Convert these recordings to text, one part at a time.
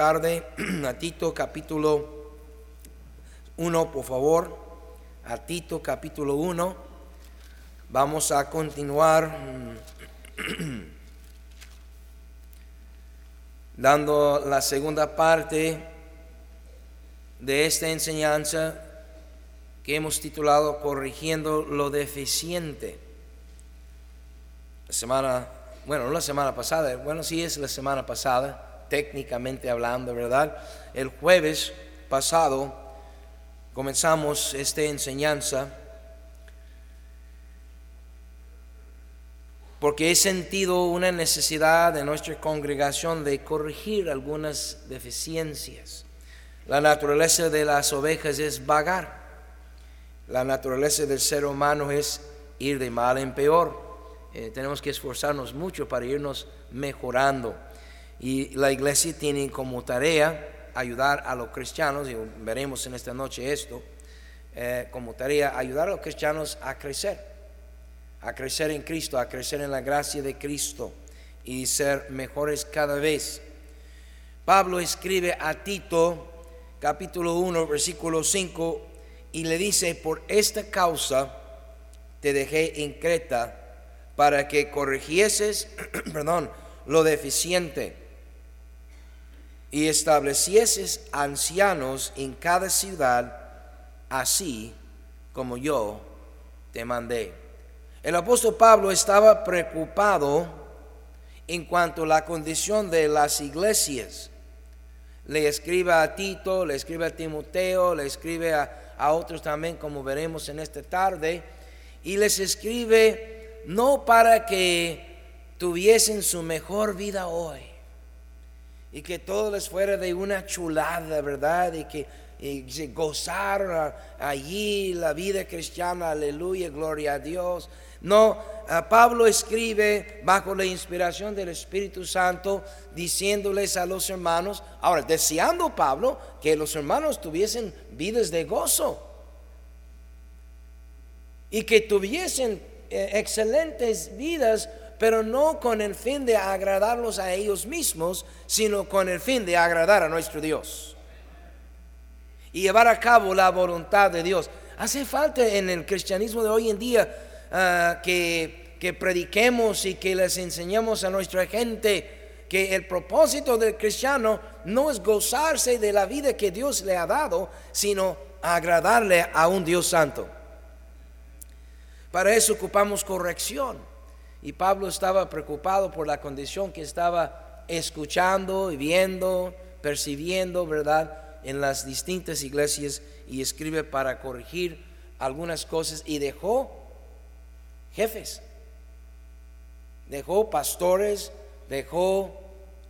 tarde a Tito capítulo 1, por favor. A Tito capítulo 1. Vamos a continuar dando la segunda parte de esta enseñanza que hemos titulado Corrigiendo lo deficiente. La semana, bueno, no la semana pasada, bueno, sí es la semana pasada, técnicamente hablando, ¿verdad? El jueves pasado comenzamos esta enseñanza porque he sentido una necesidad de nuestra congregación de corregir algunas deficiencias. La naturaleza de las ovejas es vagar. La naturaleza del ser humano es ir de mal en peor. Eh, tenemos que esforzarnos mucho para irnos mejorando. Y la iglesia tiene como tarea ayudar a los cristianos, y veremos en esta noche esto, eh, como tarea ayudar a los cristianos a crecer, a crecer en Cristo, a crecer en la gracia de Cristo y ser mejores cada vez. Pablo escribe a Tito, capítulo 1, versículo 5, y le dice, por esta causa te dejé en Creta para que corrigieses, perdón, lo deficiente y establecieses ancianos en cada ciudad, así como yo te mandé. El apóstol Pablo estaba preocupado en cuanto a la condición de las iglesias. Le escribe a Tito, le escribe a Timoteo, le escribe a, otros también, como veremos en esta tarde, y les escribe no para que tuviesen su mejor vida hoy, y que todo les fuera de una chulada, ¿verdad? Y que y gozar allí la vida cristiana, aleluya, gloria a Dios. No, Pablo escribe bajo la inspiración del Espíritu Santo, diciéndoles a los hermanos, ahora deseando Pablo que los hermanos tuviesen vidas de gozo y que tuviesen eh, excelentes vidas, pero no con el fin de agradarlos a ellos mismos, sino con el fin de agradar a nuestro Dios y llevar a cabo la voluntad de Dios. Hace falta en el cristianismo de hoy en día ah, que, que prediquemos y que les enseñemos a nuestra gente que el propósito del cristiano no es gozarse de la vida que Dios le ha dado, sino agradarle a un Dios santo. Para eso ocupamos corrección. Y Pablo estaba preocupado por la condición que estaba escuchando y viendo, percibiendo, ¿verdad? En las distintas iglesias y escribe para corregir algunas cosas y dejó jefes, dejó pastores, dejó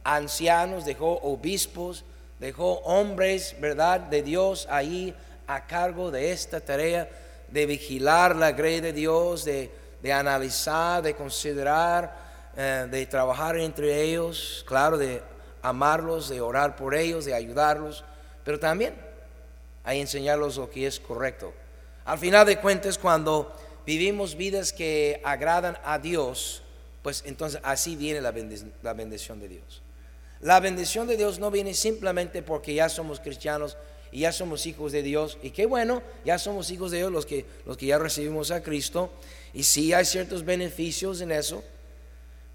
ancianos, dejó obispos, dejó hombres, ¿verdad?, de Dios ahí a cargo de esta tarea de vigilar la grey de Dios, de, analizar, de considerar, eh, de trabajar entre ellos, claro, de amarlos, de orar por ellos, de ayudarlos, pero también a enseñarlos lo que es correcto. Al final de cuentas, cuando vivimos vidas que agradan a Dios, pues entonces así viene la bendición, de Dios. La bendición de Dios no viene simplemente porque ya somos cristianos y ya somos hijos de Dios. Y qué bueno, ya somos hijos de Dios los que, los que ya recibimos a Cristo. Y sí hay ciertos beneficios en eso.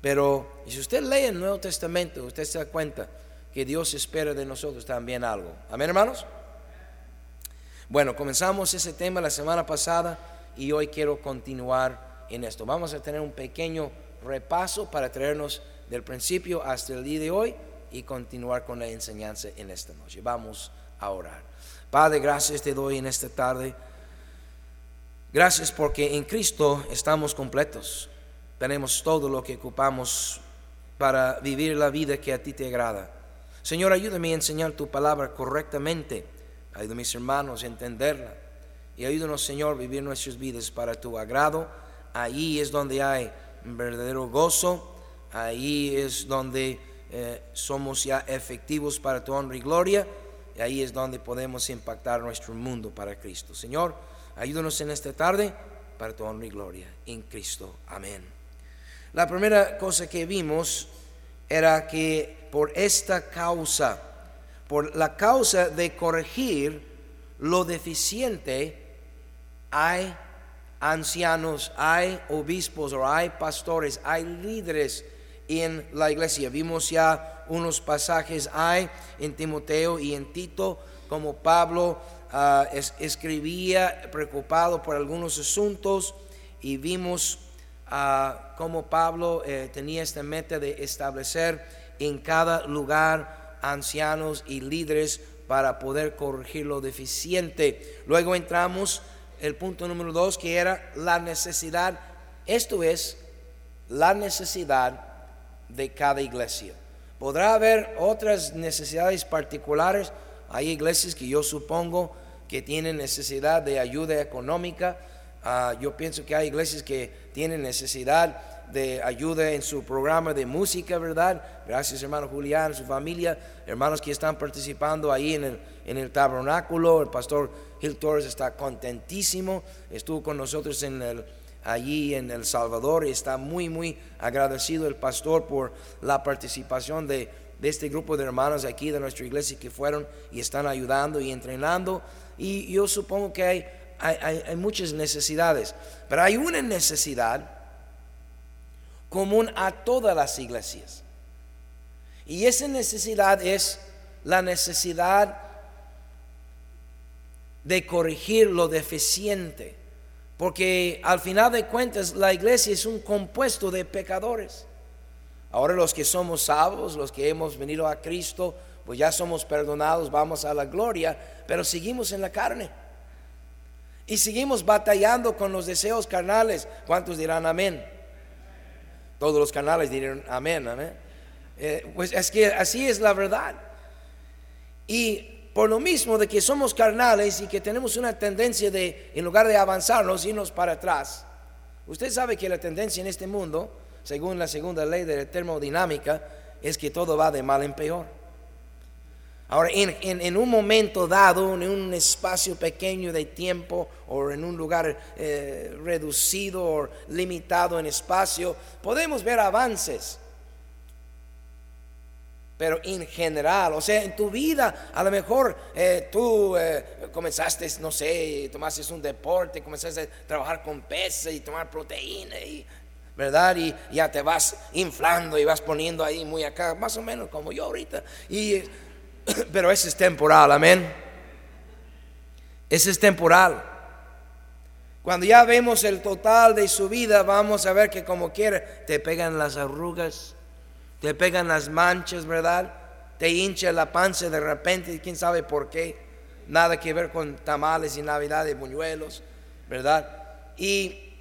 Pero si usted lee el Nuevo Testamento, usted se da cuenta que Dios espera de nosotros también algo. Amén, hermanos. Bueno, comenzamos ese tema la semana pasada y hoy quiero continuar en esto. Vamos a tener un pequeño repaso para traernos del principio hasta el día de hoy y continuar con la enseñanza en esta noche. Vamos a orar. Padre, gracias te doy en esta tarde. Gracias porque en Cristo estamos completos. Tenemos todo lo que ocupamos para vivir la vida que a ti te agrada. Señor, ayúdame a enseñar tu palabra correctamente. Ayúdame a mis hermanos a entenderla. Y ayúdanos, Señor, a vivir nuestras vidas para tu agrado. Ahí es donde hay verdadero gozo. Ahí es donde eh, somos ya efectivos para tu honra y gloria. Y ahí es donde podemos impactar nuestro mundo para Cristo. Señor, ayúdanos en esta tarde para tu honra y gloria en Cristo. Amén. La primera cosa que vimos era que por esta causa por la causa de corregir lo deficiente, hay ancianos, hay obispos o hay pastores, hay líderes en la iglesia. Vimos ya unos pasajes hay en Timoteo y en Tito, como Pablo ah, escribía preocupado por algunos asuntos y vimos uh, cómo Pablo eh, tenía esta meta de establecer en cada lugar ancianos y líderes para poder corregir lo deficiente. Luego entramos el punto número dos, que era la necesidad. Esto es la necesidad de cada iglesia. Podrá haber otras necesidades particulares. Hay iglesias que yo supongo que tienen necesidad de ayuda económica. Ah, yo pienso que hay iglesias que tienen necesidad de ayuda en su programa de música, ¿verdad? Gracias hermano Julián, su familia, hermanos que están participando ahí en el, en el tabernáculo. El pastor Gil Torres está contentísimo, estuvo con nosotros en el, allí en El Salvador y está muy, muy agradecido el pastor por la participación de, de este grupo de hermanos aquí de nuestra iglesia que fueron y están ayudando y entrenando. Y yo supongo que hay, hay, hay muchas necesidades, pero hay una necesidad común a todas las iglesias. Y esa necesidad es la necesidad de corregir lo deficiente. Porque al final de cuentas la iglesia es un compuesto de pecadores. Ahora los que somos salvos, los que hemos venido a Cristo, pues ya somos perdonados, vamos a la gloria, pero seguimos en la carne. Y seguimos batallando con los deseos carnales. ¿Cuántos dirán amén? Todos los canales dirán amén, amén. Eh, pues es que así es la verdad. Y por lo mismo de que somos carnales y que tenemos una tendencia de, en lugar de avanzarnos, irnos para atrás. Usted sabe que la tendencia en este mundo, según la segunda ley de la termodinámica, es que todo va de mal en peor. Ahora, en, un momento dado, en un espacio pequeño de tiempo o en un lugar eh, reducido o limitado en espacio, podemos ver avances. Pero en general, o sea, en tu vida, a lo mejor eh, tú eh, comenzaste, no sé, tomaste un deporte, comenzaste a trabajar con peces y tomar proteína, y, ¿verdad? Y ya te vas inflando y vas poniendo ahí muy acá, más o menos como yo ahorita. Y pero ese es temporal, amén. Ese es temporal. Cuando ya vemos el total de su vida, vamos a ver que como quiera, te pegan las arrugas, te pegan las manchas, ¿verdad? Te hincha la panza de repente, quién sabe por qué. Nada que ver con tamales y navidad de buñuelos, ¿verdad? Y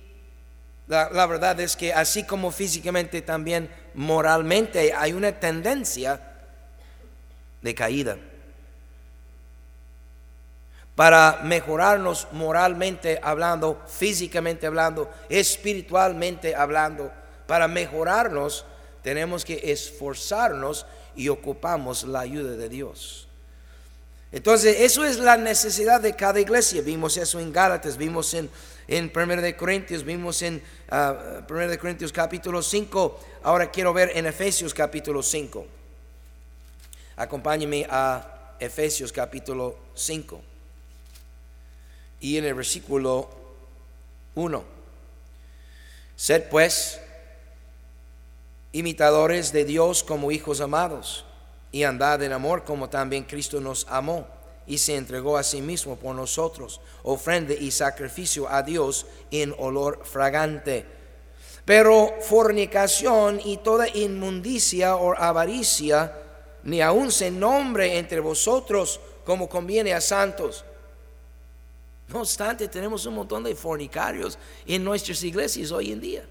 la, la verdad es que así como físicamente, también moralmente hay una tendencia de caída. Para mejorarnos moralmente hablando, físicamente hablando, espiritualmente hablando, para mejorarnos tenemos que esforzarnos y ocupamos la ayuda de Dios. Entonces, eso es la necesidad de cada iglesia. Vimos eso en Gálatas, vimos en, en 1 de Corintios, vimos en 1 ah, de Corintios capítulo 5. Ahora quiero ver en Efesios capítulo 5. Acompáñeme a Efesios capítulo 5 y en el versículo 1. Sed pues imitadores de Dios como hijos amados y andad en amor como también Cristo nos amó y se entregó a sí mismo por nosotros, ofrenda y sacrificio a Dios en olor fragante. Pero fornicación y toda inmundicia o avaricia, ni aun se nombre entre vosotros como conviene a santos. No obstante, tenemos un montón de fornicarios en nuestras iglesias hoy en día.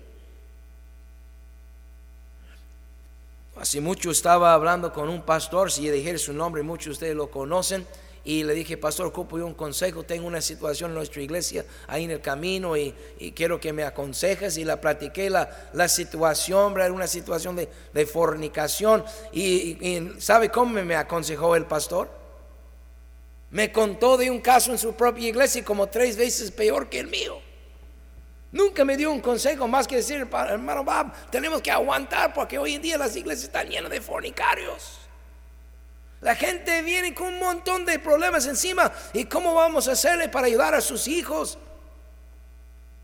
Hace mucho estaba hablando con un pastor, si dije su nombre, muchos de ustedes lo conocen y le dije, pastor, ocupo yo un consejo, tengo una situación en nuestra iglesia ahí en el camino y, quiero que me aconsejes y la platiqué la, situación, era una situación de, fornicación y, ¿sabe cómo me aconsejó el pastor? Me contó de un caso en su propia iglesia como tres veces peor que el mío. Nunca me dio un consejo más que decir, hermano Bob, tenemos que aguantar porque hoy en día las iglesias están llenas de fornicarios. La gente viene con un montón de problemas encima. ¿Y cómo vamos a hacerle para ayudar a sus hijos?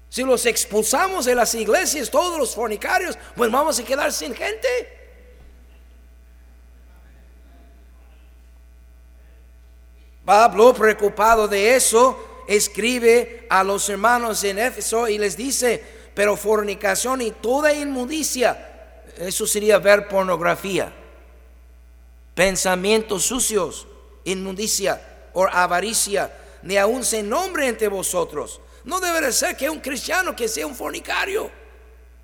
Si los expulsamos de las iglesias, todos los fornicarios, pues vamos a quedar sin gente. Pablo, preocupado de eso, escribe a los hermanos en Éfeso y les dice, pero fornicación y toda inmundicia, eso sería ver pornografía pensamientos sucios, inmundicia o avaricia, ni aún se nombre entre vosotros. No debe ser que un cristiano que sea un fornicario.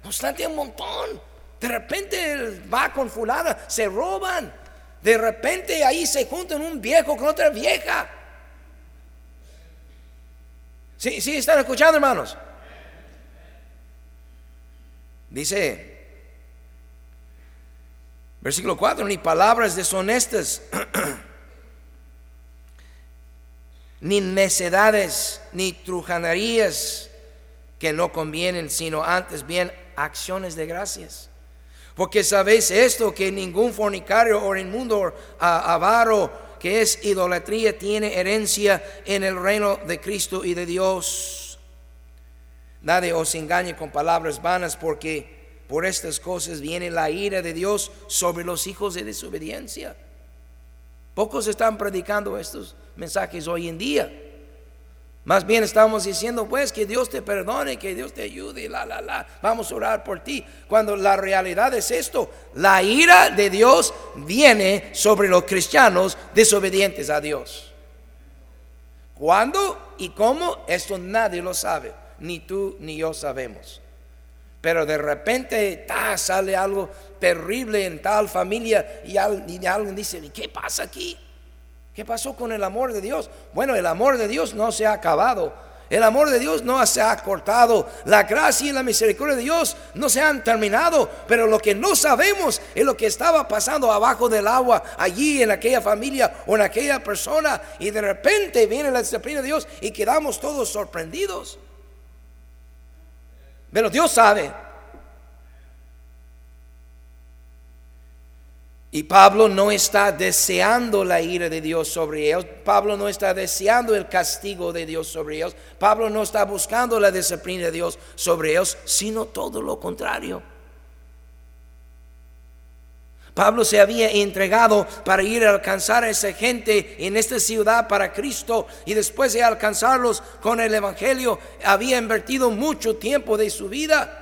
Bastante un montón. De repente va con fulana, se roban. De repente ahí se juntan un viejo con otra vieja. Sí, sí, están escuchando, hermanos. Dice Versículo 4, ni palabras deshonestas, ni necedades, ni trujanerías que no convienen, sino antes bien acciones de gracias. Porque sabéis esto, que ningún fornicario o inmundo avaro que es idolatría tiene herencia en el reino de Cristo y de Dios. Nadie os engañe con palabras vanas porque por estas cosas viene la ira de Dios sobre los hijos de desobediencia. Pocos están predicando estos mensajes hoy en día. Más bien estamos diciendo, pues, que Dios te perdone, que Dios te ayude, la, la, la. Vamos a orar por ti. Cuando la realidad es esto, la ira de Dios viene sobre los cristianos desobedientes a Dios. ¿Cuándo y cómo? Esto nadie lo sabe, ni tú ni yo sabemos pero de repente sale algo terrible en tal familia y, alguien dice, ¿y qué pasa aquí? ¿Qué pasó con el amor de Dios? Bueno, el amor de Dios no se ha acabado. El amor de Dios no se ha cortado. La gracia y la misericordia de Dios no se han terminado. Pero lo que no sabemos es lo que estaba pasando abajo del agua, allí en aquella familia o en aquella persona. Y de repente viene la disciplina de Dios y quedamos todos sorprendidos. Pero Dios sabe. Y Pablo no está deseando la ira de Dios sobre ellos. Pablo no está deseando el castigo de Dios sobre ellos. Pablo no está buscando la disciplina de Dios sobre ellos, sino todo lo contrario. Pablo se había entregado para ir a alcanzar a esa gente en esta ciudad para Cristo y después de alcanzarlos con el Evangelio había invertido mucho tiempo de su vida.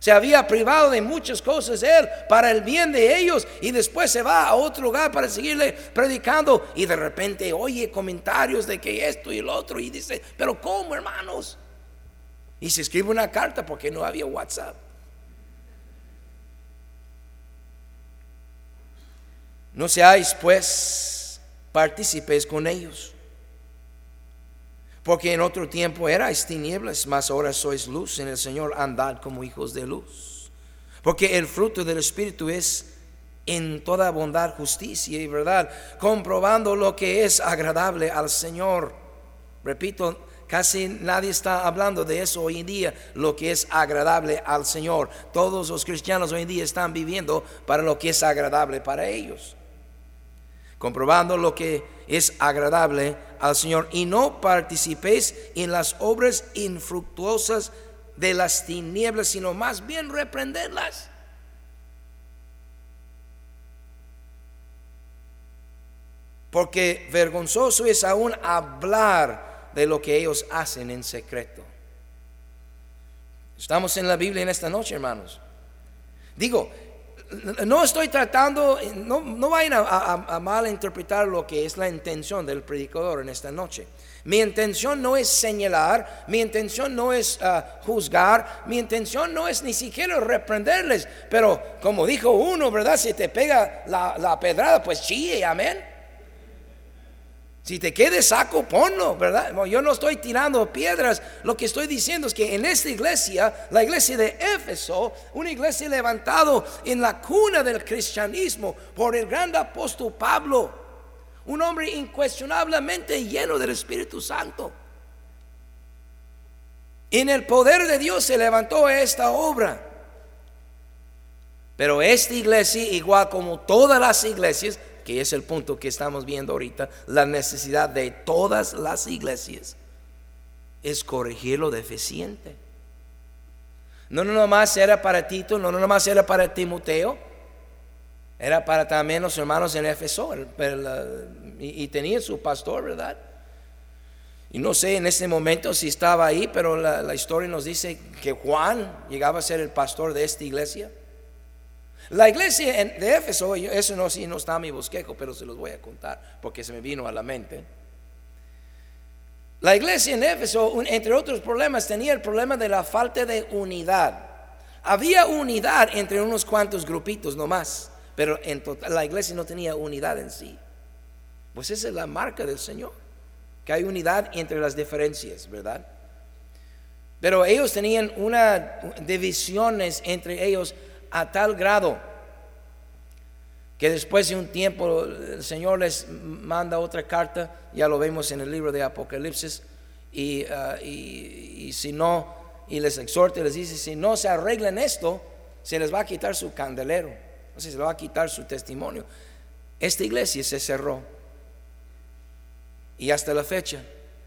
Se había privado de muchas cosas él para el bien de ellos y después se va a otro lugar para seguirle predicando y de repente oye comentarios de que esto y lo otro y dice, pero ¿cómo hermanos? Y se escribe una carta porque no había WhatsApp. No seáis pues partícipes con ellos. Porque en otro tiempo erais tinieblas, mas ahora sois luz en el Señor, andad como hijos de luz. Porque el fruto del Espíritu es en toda bondad, justicia y verdad, comprobando lo que es agradable al Señor. Repito, casi nadie está hablando de eso hoy en día, lo que es agradable al Señor. Todos los cristianos hoy en día están viviendo para lo que es agradable para ellos comprobando lo que es agradable al Señor y no participéis en las obras infructuosas de las tinieblas, sino más bien reprenderlas. Porque vergonzoso es aún hablar de lo que ellos hacen en secreto. Estamos en la Biblia en esta noche, hermanos. Digo, no estoy tratando, no, no vayan a, malinterpretar lo que es la intención del predicador en esta noche. Mi intención no es señalar, mi intención no es ah, juzgar, mi intención no es ni siquiera reprenderles, pero como dijo uno, ¿verdad? Si te pega la, la pedrada, pues chille, amén. Si te quedes saco, ponlo, ¿verdad? Yo no estoy tirando piedras. Lo que estoy diciendo es que en esta iglesia, la iglesia de Éfeso, una iglesia levantado en la cuna del cristianismo por el gran apóstol Pablo, un hombre incuestionablemente lleno del Espíritu Santo. En el poder de Dios se levantó esta obra. Pero esta iglesia, igual como todas las iglesias, que es el punto que estamos viendo ahorita, la necesidad de todas las iglesias es corregir lo deficiente. No, no nomás era para Tito, no, no nomás era para Timoteo, era para también los hermanos en Éfeso, y, y tenía su pastor, ¿verdad? Y no sé en ese momento si estaba ahí, pero la, historia nos dice que Juan llegaba a ser el pastor de esta iglesia. La iglesia de Éfeso, eso no, sí, no está en mi bosquejo, pero se los voy a contar porque se me vino a la mente. La iglesia en Éfeso, entre otros problemas, tenía el problema de la falta de unidad. Había unidad entre unos cuantos grupitos nomás, pero en total, la iglesia no tenía unidad en sí. Pues esa es la marca del Señor que hay unidad entre las diferencias, ¿verdad? Pero ellos tenían una divisiones entre ellos a tal grado que después de un tiempo el Señor les manda otra carta, ya lo vemos en el libro de Apocalipsis, y, uh, y, si no, y les exhorta y les dice, si no se arreglan esto, se les va a quitar su candelero, o sea, se les va a quitar su testimonio. Esta iglesia se cerró y hasta la fecha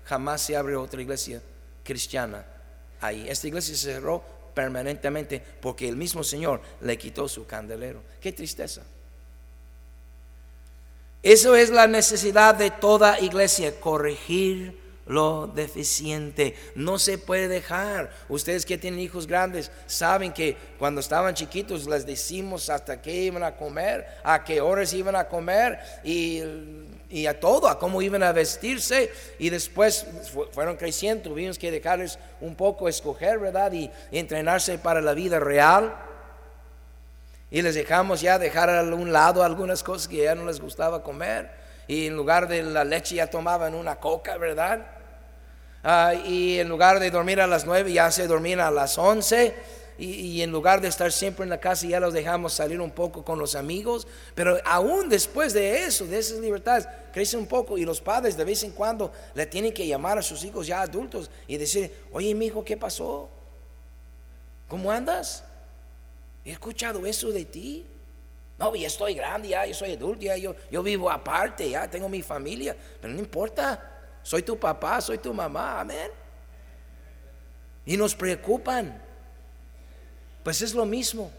jamás se abre otra iglesia cristiana ahí. Esta iglesia se cerró permanentemente porque el mismo Señor le quitó su candelero. Qué tristeza. Eso es la necesidad de toda iglesia, corregir lo deficiente. No se puede dejar. Ustedes que tienen hijos grandes saben que cuando estaban chiquitos les decimos hasta qué iban a comer, a qué horas iban a comer y y a todo, a cómo iban a vestirse y después fueron creciendo, tuvimos que dejarles un poco escoger, ¿verdad? Y entrenarse para la vida real. Y les dejamos ya dejar a un lado algunas cosas que ya no les gustaba comer. Y en lugar de la leche ya tomaban una coca, ¿verdad? Ah, y en lugar de dormir a las nueve ya se dormían a las once y, en lugar de estar siempre en la casa ya los dejamos salir un poco con los amigos, pero aún después de eso, de esas libertades, crecen un poco y los padres de vez en cuando le tienen que llamar a sus hijos ya adultos y decir, oye mi hijo, ¿qué pasó? ¿Cómo andas? He escuchado eso de ti. No, ya estoy grande, ya yo soy adulto, ya yo, yo vivo aparte, ya tengo mi familia, pero no importa, soy tu papá, soy tu mamá, amén. Y nos preocupan. Pues es lo mismo.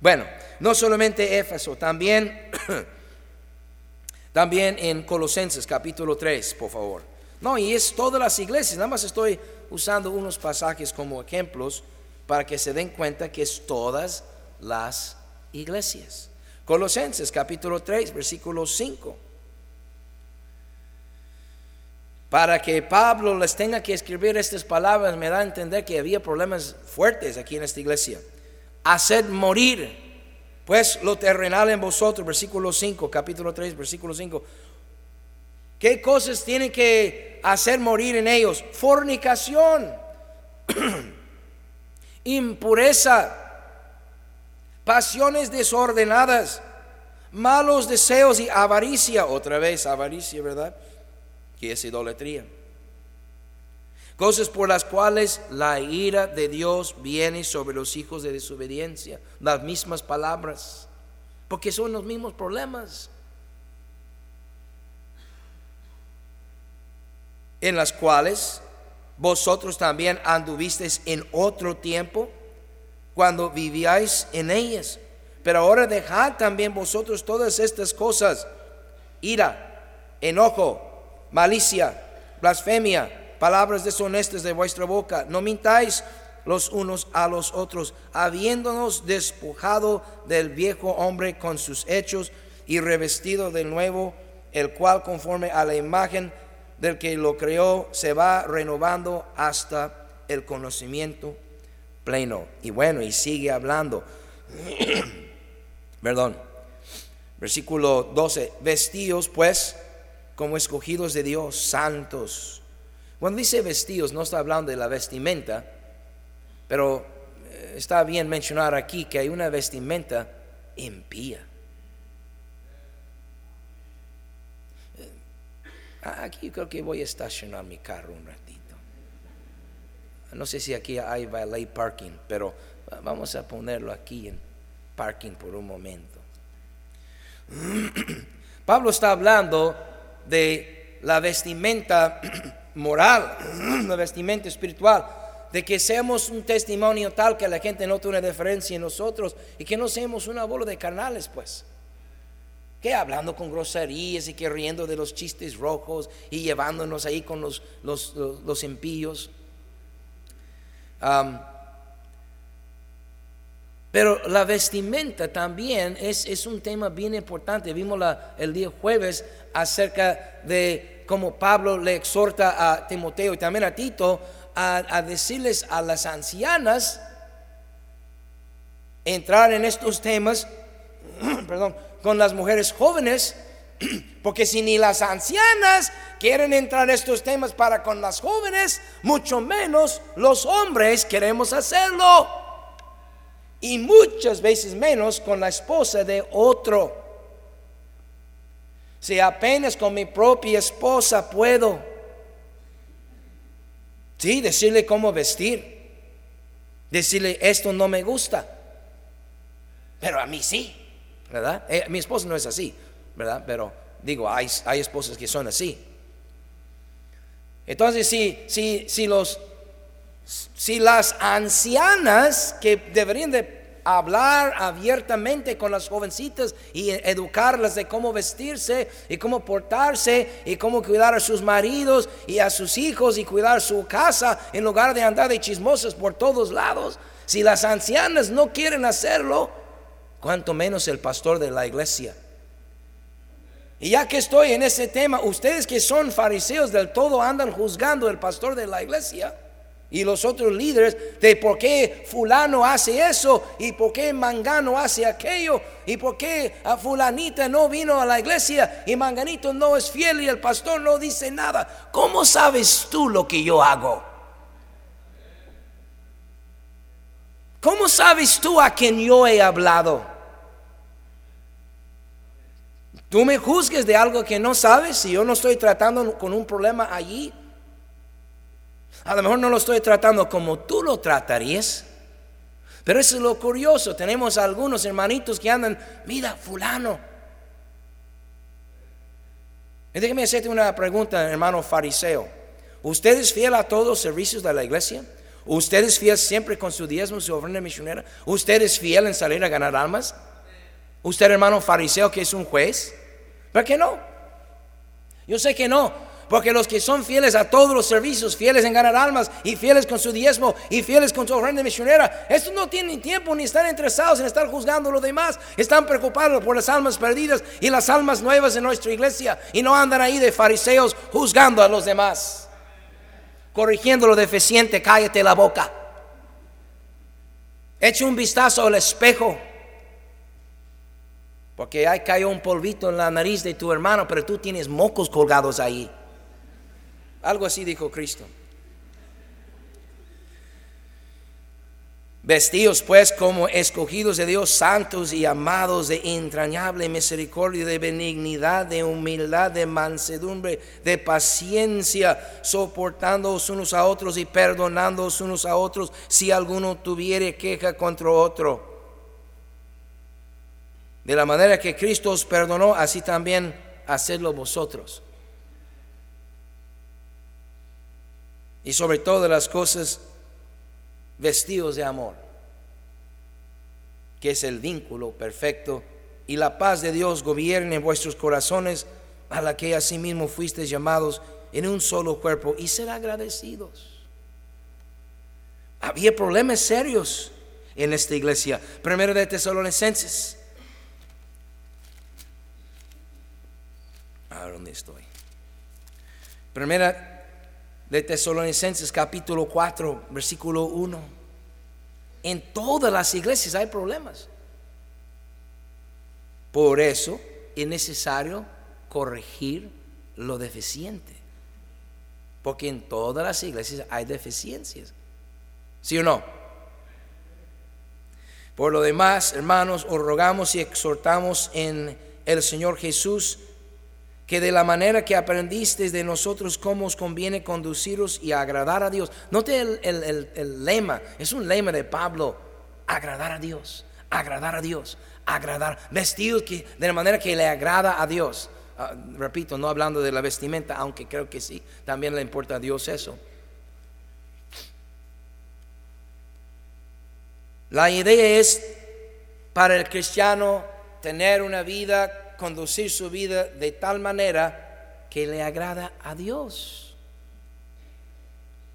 Bueno, no solamente Éfeso, también, también en Colosenses capítulo 3, por favor. No, y es todas las iglesias, nada más estoy usando unos pasajes como ejemplos para que se den cuenta que es todas las iglesias. Colosenses capítulo 3, versículo 5. Para que Pablo les tenga que escribir estas palabras, me da a entender que había problemas fuertes aquí en esta iglesia. Haced morir, pues lo terrenal en vosotros, versículo 5, capítulo 3, versículo 5. ¿Qué cosas tienen que hacer morir en ellos? Fornicación, impureza, pasiones desordenadas, malos deseos y avaricia, otra vez avaricia, ¿verdad? Que es idolatría. Cosas por las cuales la ira de Dios viene sobre los hijos de desobediencia. Las mismas palabras. Porque son los mismos problemas. En las cuales vosotros también anduvisteis en otro tiempo cuando vivíais en ellas. Pero ahora dejad también vosotros todas estas cosas. Ira, enojo, malicia, blasfemia, palabras deshonestas de vuestra boca. No mintáis los unos a los otros, habiéndonos despojado del viejo hombre con sus hechos y revestido del nuevo, el cual conforme a la imagen del que lo creó se va renovando hasta el conocimiento pleno. Y bueno, y sigue hablando. Perdón. Versículo 12. Vestidos pues como escogidos de Dios, santos. Cuando dice vestidos, no está hablando de la vestimenta, pero eh, está bien mencionar aquí que hay una vestimenta impía. Eh, aquí creo que voy a estacionar mi carro un ratito. No sé si aquí hay valet parking, pero vamos a ponerlo aquí en parking por un momento. Pablo está hablando de la vestimenta moral, la vestimenta espiritual, de que seamos un testimonio tal que la gente note una diferencia en nosotros y que no seamos una bola de carnales, pues. Que hablando con groserías y que riendo de los chistes rojos y llevándonos ahí con los, los, los. Pero la vestimenta también es, es, un tema bien importante. Vimos la, el día jueves acerca de cómo Pablo le exhorta a Timoteo y también a Tito a, decirles a las ancianas entrar en estos temas, perdón, con las mujeres jóvenes, porque si ni las ancianas quieren entrar en estos temas para con las jóvenes, mucho menos los hombres queremos hacerlo. Y muchas veces menos con la esposa de otro. Si apenas con mi propia esposa puedo Sí, decirle cómo vestir. Decirle, esto no me gusta. Pero a mí sí, ¿verdad? Eh, mi esposa no es así, ¿verdad? Pero digo, hay, hay esposas que son así. Entonces, si, si, si, los, si las ancianas que deberían de hablar abiertamente con las jovencitas y educarlas de cómo vestirse y cómo portarse y cómo cuidar a sus maridos y a sus hijos y cuidar su casa en lugar de andar de chismosas por todos lados. Si las ancianas no quieren hacerlo, cuanto menos el pastor de la iglesia. Y ya que estoy en ese tema, ustedes que son fariseos del todo andan juzgando el pastor de la iglesia y los otros líderes de por qué fulano hace eso y por qué mangano hace aquello y por qué a fulanita no vino a la iglesia y manganito no es fiel y el pastor no dice nada. ¿Cómo sabes tú lo que yo hago? ¿Cómo sabes tú a quien yo he hablado? Tú me juzgues de algo que no sabes si yo no estoy tratando con un problema allí. A lo mejor no lo estoy tratando como tú lo tratarías. Pero eso es lo curioso. Tenemos algunos hermanitos que andan, mira, fulano. Y déjeme hacerte una pregunta, hermano fariseo. ¿Usted es fiel a todos los servicios de la iglesia? ¿Usted es fiel siempre con su diezmo, su ofrenda misionera? ¿Usted es fiel en salir a ganar almas? ¿Usted, hermano fariseo, que es un juez? ¿Por qué no? Yo sé que no, porque los que son fieles a todos los servicios, fieles en ganar almas y fieles con su diezmo y fieles con su ofrenda misionera, estos no tienen tiempo ni están interesados en estar juzgando a los demás. Están preocupados por las almas perdidas y las almas nuevas en nuestra iglesia y no andan ahí de fariseos juzgando a los demás. Corrigiendo lo deficiente, cállate la boca. Echa un vistazo al espejo. Porque ahí cayó un polvito en la nariz de tu hermano, pero tú tienes mocos colgados ahí. Algo así dijo Cristo. Vestidos pues como escogidos de Dios, santos y amados de entrañable misericordia, de benignidad, de humildad, de mansedumbre, de paciencia, soportándoos unos a otros y perdonándoos unos a otros si alguno tuviere queja contra otro. De la manera que Cristo os perdonó, así también hacedlo vosotros. Y sobre todas las cosas vestidos de amor, que es el vínculo perfecto, y la paz de Dios gobierne en vuestros corazones, a la que asimismo fuisteis llamados en un solo cuerpo, y ser agradecidos. Había problemas serios en esta iglesia. Primero de Tesalonicenses. ¿A dónde estoy? Primera de Tesalonicenses capítulo 4, versículo 1. En todas las iglesias hay problemas. Por eso es necesario corregir lo deficiente. Porque en todas las iglesias hay deficiencias. ¿Sí o no? Por lo demás, hermanos, os rogamos y exhortamos en el Señor Jesús que de la manera que aprendisteis de nosotros cómo os conviene conduciros y agradar a Dios. Note el, lema, es un lema de Pablo, agradar a Dios, agradar a Dios, agradar, vestidos que, de la manera que le agrada a Dios. Ah, repito, no hablando de la vestimenta, aunque creo que sí, también le importa a Dios eso. La idea es para el cristiano tener una vida, conducir su vida de tal manera que le agrada a Dios.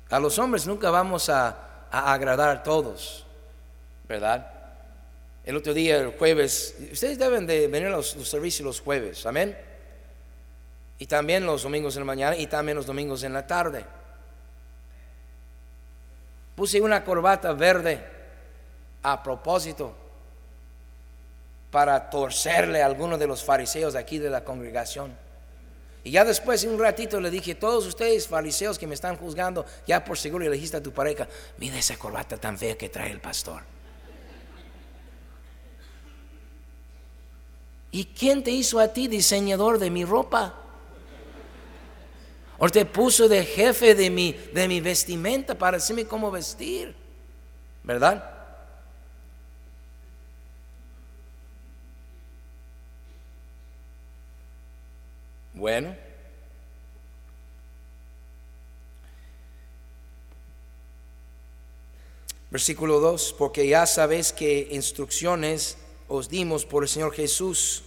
A los hombres nunca vamos a, agradar a todos, ¿verdad? El otro día, el jueves, ustedes deben de venir a los, los servicios los jueves, amén. Y también los domingos en la mañana y también los domingos en la tarde. Puse una corbata verde a propósito para torcerle a alguno de los fariseos aquí de la congregación. Y ya después, un ratito, le dije, todos ustedes fariseos que me están juzgando, ya por seguro le dijiste a tu pareja, mira esa corbata tan fea que trae el pastor. ¿Y quién te hizo a ti diseñador de mi ropa? ¿O te puso de jefe de mi, de mi vestimenta para decirme cómo vestir? ¿Verdad? Bueno. Versículo 2, porque ya sabéis que instrucciones os dimos por el Señor Jesús.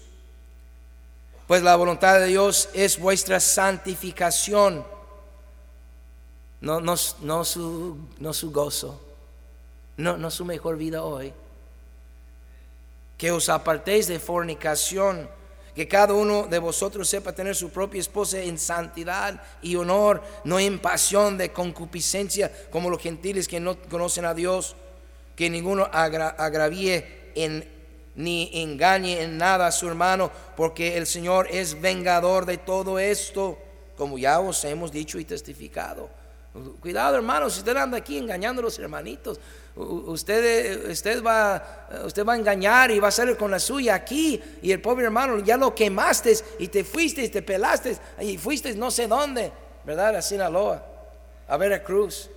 Pues la voluntad de Dios es vuestra santificación, no, su gozo, no, no su mejor vida hoy. Que os apartéis de fornicación que cada uno de vosotros sepa tener su propia esposa en santidad y honor, no en pasión de concupiscencia como los gentiles que no conocen a Dios, que ninguno agravíe en, ni engañe en nada a su hermano, porque el Señor es vengador de todo esto, como ya os hemos dicho y testificado. Cuidado hermanos, si usted anda aquí engañando a los hermanitos, usted, usted, va, usted va a engañar y va a salir con la suya aquí y el pobre hermano ya lo quemaste y te fuiste y te pelaste y fuiste no sé dónde, ¿verdad? A Sinaloa, a Veracruz,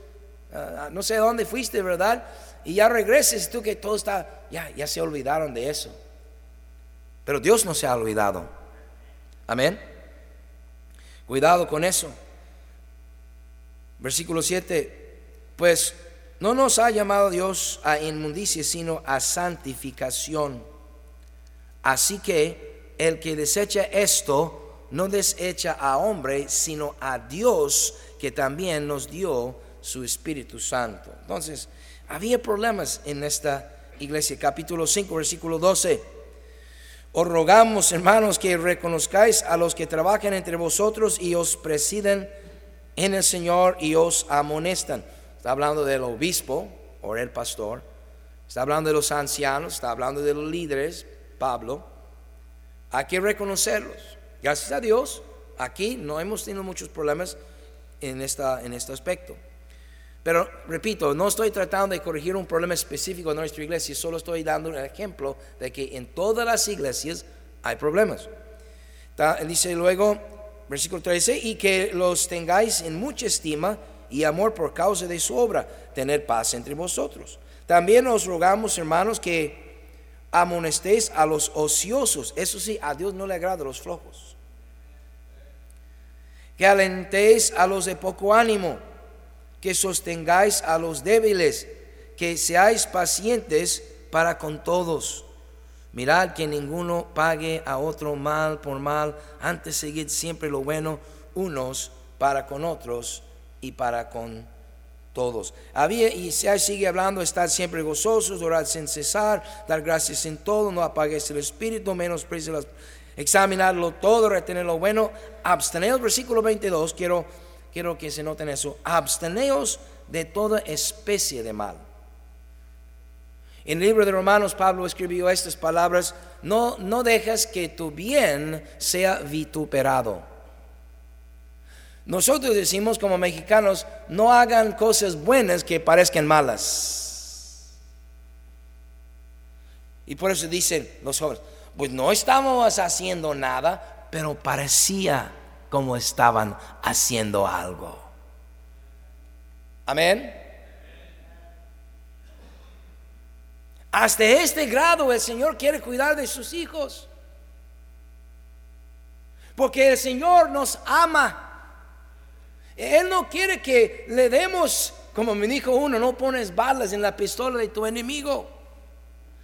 no sé dónde fuiste, ¿verdad? Y ya regreses tú que todo está, ya, ya se olvidaron de eso. Pero Dios no se ha olvidado. Amén. Cuidado con eso. Versículo 7, pues no nos ha llamado Dios a inmundicia, sino a santificación. Así que el que desecha esto, no desecha a hombre, sino a Dios, que también nos dio su Espíritu Santo. Entonces, había problemas en esta iglesia. Capítulo 5, versículo 12. Os rogamos, hermanos, que reconozcáis a los que trabajan entre vosotros y os presiden en el Señor y os amonestan. Está hablando del obispo o el pastor. Está hablando de los ancianos, está hablando de los líderes, Pablo. Hay que reconocerlos. Gracias a Dios, aquí no hemos tenido muchos problemas en, esta, en este aspecto. Pero repito, no estoy tratando de corregir un problema específico de nuestra iglesia, solo estoy dando un ejemplo de que en todas las iglesias hay problemas. dice luego, versículo 13, y que los tengáis en mucha estima y amor por causa de su obra, tener paz entre vosotros. También os rogamos, hermanos, que amonestéis a los ociosos. Eso sí, a Dios no le agrada a los flojos. Que alentéis a los de poco ánimo, que sostengáis a los débiles, que seáis pacientes para con todos. Mirad que ninguno pague a otro mal por mal, antes seguid siempre lo bueno unos para con otros y para con todos. Había y se sigue hablando, estar siempre gozosos, orar sin cesar, dar gracias en todo, no apagues el espíritu, menos las, examinarlo todo, retener lo bueno, absteneos, versículo 22, quiero, quiero que se noten eso, absteneos de toda especie de mal. En el libro de Romanos Pablo escribió estas palabras, no, no dejas que tu bien sea vituperado. Nosotros decimos como mexicanos, no hagan cosas buenas que parezcan malas. Y por eso dicen los jóvenes, pues no estamos haciendo nada, pero parecía como estaban haciendo algo. Amén. Hasta este grado el Señor quiere cuidar de sus hijos. Porque el Señor nos ama. Él no quiere que le demos, como me dijo uno, no pones balas en la pistola de tu enemigo.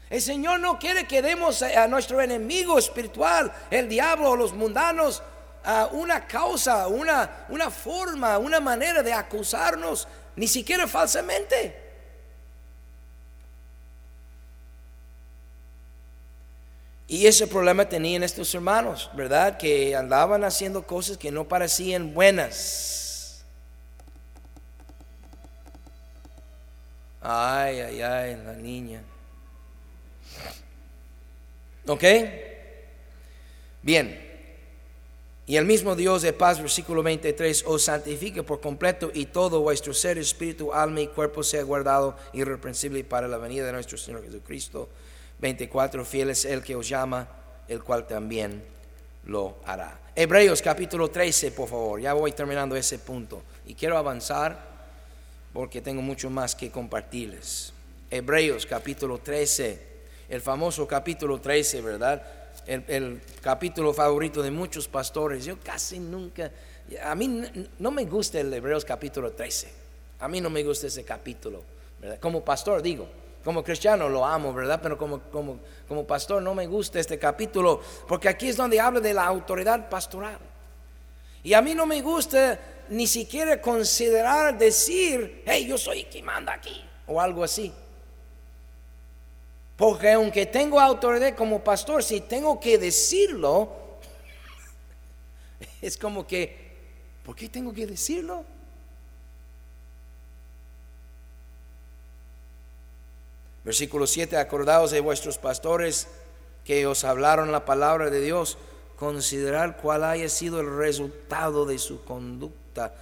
El Señor no quiere que demos a nuestro enemigo espiritual, el diablo o los mundanos, una causa, una, una forma, una manera de acusarnos, ni siquiera falsamente. Y ese problema tenían estos hermanos, ¿verdad? Que andaban haciendo cosas que no parecían buenas. Ay, ay, ay, la niña. ¿Ok? Bien. Y el mismo Dios de paz, versículo 23, os santifique por completo y todo vuestro ser, espíritu, alma y cuerpo sea guardado irreprensible para la venida de nuestro Señor Jesucristo. 24, fiel es el que os llama, el cual también lo hará. Hebreos capítulo 13, por favor, ya voy terminando ese punto. Y quiero avanzar porque tengo mucho más que compartirles. Hebreos capítulo 13, el famoso capítulo 13, ¿verdad? el, capítulo favorito de muchos pastores. Yo casi nunca, a mí no me gusta el Hebreos capítulo 13. A mí no me gusta ese capítulo. Como pastor digo, como cristiano lo amo, ¿verdad? Pero como, como, como pastor no me gusta este capítulo, porque aquí es donde habla de la autoridad pastoral. Y a mí no me gusta ni siquiera considerar decir, hey, yo soy quien manda aquí, o algo así. Porque aunque tengo autoridad como pastor, si tengo que decirlo, es como que, ¿por qué tengo que decirlo? Versículo 7, acordaos de vuestros pastores que os hablaron la palabra de Dios, considerar cuál haya sido el resultado de su conducta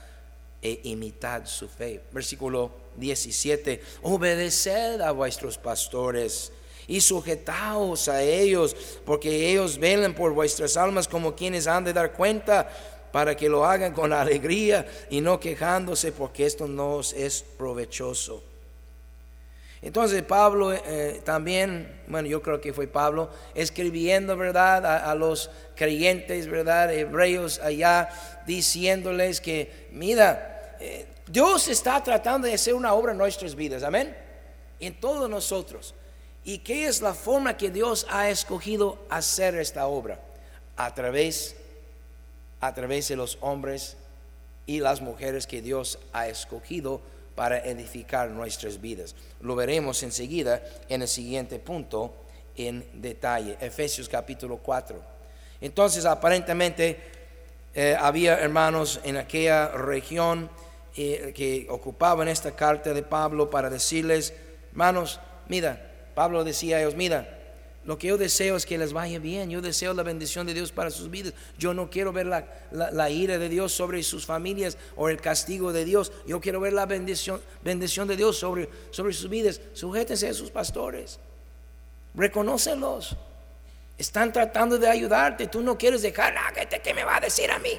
e imitad su fe. Versículo 17, obedeced a vuestros pastores y sujetaos a ellos, porque ellos velan por vuestras almas como quienes han de dar cuenta, para que lo hagan con alegría y no quejándose, porque esto no es provechoso. Entonces Pablo eh, también, bueno, yo creo que fue Pablo, escribiendo, ¿verdad?, a, los creyentes, ¿verdad?, hebreos allá, diciéndoles que, mira, eh, Dios está tratando de hacer una obra en nuestras vidas, amén, en todos nosotros. ¿Y qué es la forma que Dios ha escogido hacer esta obra? A través, a través de los hombres y las mujeres que Dios ha escogido para edificar nuestras vidas. Lo veremos enseguida en el siguiente punto en detalle. Efesios capítulo 4. Entonces, aparentemente, eh, había hermanos en aquella región eh, que ocupaban esta carta de Pablo para decirles, hermanos, mira, Pablo decía a ellos, mira, lo que yo deseo es que les vaya bien, yo deseo la bendición de Dios para sus vidas, yo no quiero ver la, ira de Dios sobre sus familias o el castigo de Dios, yo quiero ver la bendición, bendición de Dios sobre, sobre sus vidas. Sujétense a sus pastores, reconócelos, están tratando de ayudarte, tú no quieres dejar, ah, ¿qué me va a decir a mí?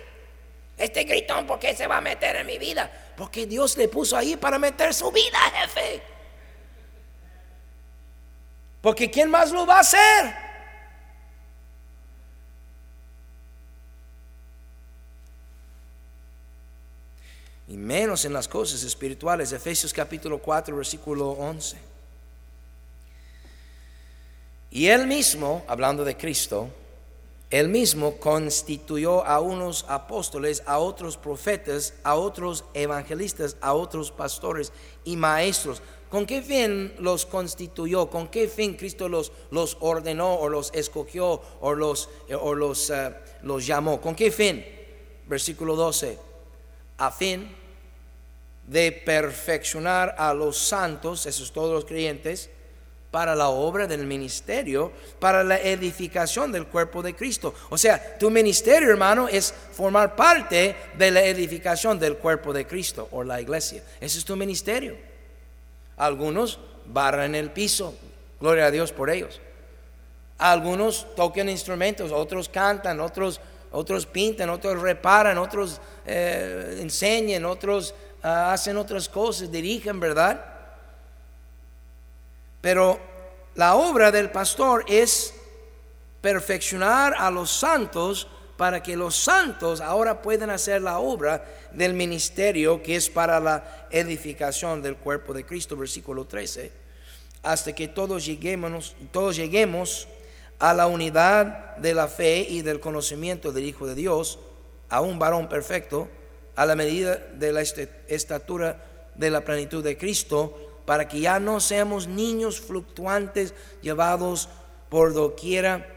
Este gritón, ¿por qué se va a meter en mi vida? Porque Dios le puso ahí para meter su vida, jefe. Porque ¿quién más lo va a hacer? Y menos en las cosas espirituales. Efesios capítulo 4, versículo 11. Y él mismo, hablando de Cristo, él mismo constituyó a unos apóstoles, a otros profetas, a otros evangelistas, a otros pastores y maestros ¿Con qué fin los constituyó? ¿Con qué fin Cristo los, los ordenó o los escogió o los, eh, o los, eh, los llamó? ¿Con qué fin? Versículo 12. A fin de perfeccionar a los santos, esos todos los creyentes, para la obra del ministerio, para la edificación del cuerpo de Cristo. O sea, tu ministerio, hermano, es formar parte de la edificación del cuerpo de Cristo o la iglesia. Ese es tu ministerio. Algunos barran el piso, gloria a Dios por ellos. Algunos tocan instrumentos, otros cantan, otros, otros pintan, otros reparan, otros eh, enseñan, otros ah, hacen otras cosas, dirigen, ¿verdad? Pero la obra del pastor es perfeccionar a los santos para que los santos ahora puedan hacer la obra del ministerio que es para la edificación del cuerpo de Cristo, versículo 13, hasta que todos lleguemos, todos lleguemos a la unidad de la fe y del conocimiento del Hijo de Dios, a un varón perfecto, a la medida de la estatura de la plenitud de Cristo, para que ya no seamos niños fluctuantes llevados por doquiera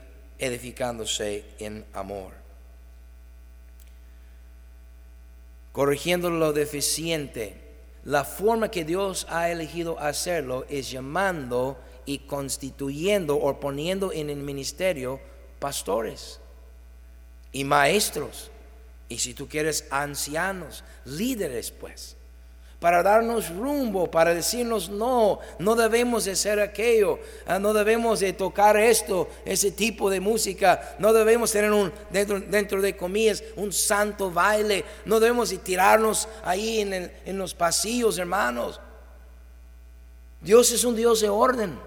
edificándose en amor. Corrigiendo lo deficiente, la forma que Dios ha elegido hacerlo es llamando y constituyendo o poniendo en el ministerio pastores y maestros. Y si tú quieres ancianos, líderes pues para darnos rumbo, para decirnos no, no debemos de ser aquello, ah, no debemos de tocar esto, ese tipo de música, no debemos tener un, dentro, dentro de comillas, un santo baile, no debemos de tirarnos ahí en, en los pasillos, hermanos. Dios es un Dios de orden.